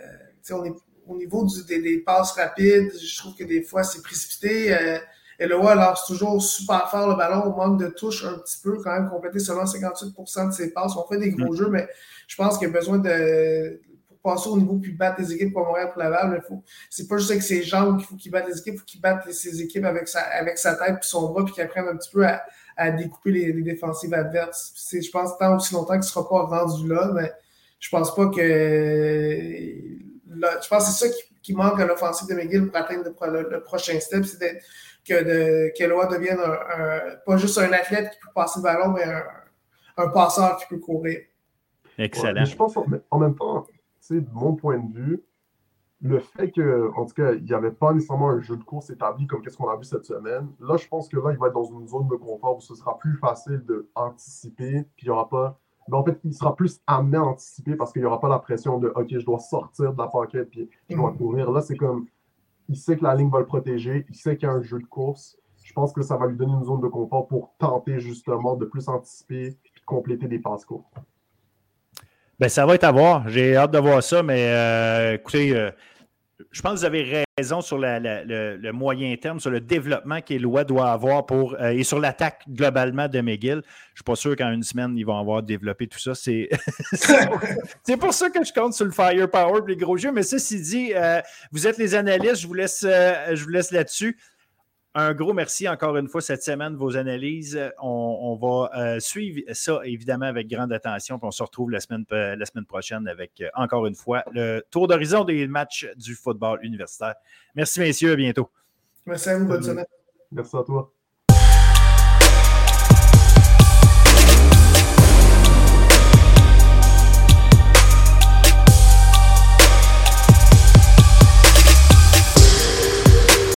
On est, au niveau du, des, passes rapides, je trouve que des fois, c'est précipité. Euh, et le alors lance toujours super fort le ballon, on manque de touche un petit peu, quand même, compléter seulement 58% de ses passes. On fait des gros mm. jeux, mais je pense qu'il y a besoin de passer au niveau puis battre les équipes pour Montréal pour Laval. Mais faut, c'est pas juste avec ses jambes qu'il faut qu'il batte les équipes, il faut qu'il batte ses équipes avec sa, avec sa tête puis son bras puis qu'il apprenne un petit peu à, à découper les, les, défensives adverses. C'est, je pense tant aussi longtemps qu'il ne sera pas rendu là, mais je pense pas que. je pense que c'est ça qui, qui manque à l'offensive de McGill pour atteindre le, prochain step, c'est que, de, que Loa devienne un, pas juste un athlète qui peut passer le ballon, mais un, un passeur qui peut courir. Excellent. je pense en même temps, de mon point de vue, le fait que, en tout cas, il n'y avait pas nécessairement un jeu de course établi comme qu'est-ce qu'on a vu cette semaine, là, je pense que là, il va être dans une zone de confort où ce sera plus facile d'anticiper, puis il n'y aura pas. Mais en fait, il sera plus amené à anticiper parce qu'il n'y aura pas la pression de OK, je dois sortir de la paquette puis je dois mm. courir. Là, c'est comme il sait que la ligne va le protéger, il sait qu'il y a un jeu de course. Je pense que ça va lui donner une zone de confort pour tenter justement de plus anticiper et compléter des passes courtes. Ben, ça va être à voir. J'ai hâte de voir ça, mais euh, écoutez, euh, je pense que vous avez raison sur le, moyen terme, sur le développement qu'Éloi doit avoir pour, euh, et sur l'attaque globalement de McGill. Je ne suis pas sûr qu'en une semaine, ils vont avoir développé tout ça. C'est *laughs* pour ça que je compte sur le firepower et les gros jeux. Mais ceci dit, vous êtes les analystes, je vous laisse, je vous laisse là-dessus. Un gros merci encore une fois cette semaine, vos analyses. On, va euh, suivre ça évidemment avec grande attention. Puis on se retrouve la semaine, la semaine prochaine avec euh, encore une fois le tour d'horizon des matchs du football universitaire. Merci messieurs, à bientôt. Merci à vous, bonne semaine. Merci à toi.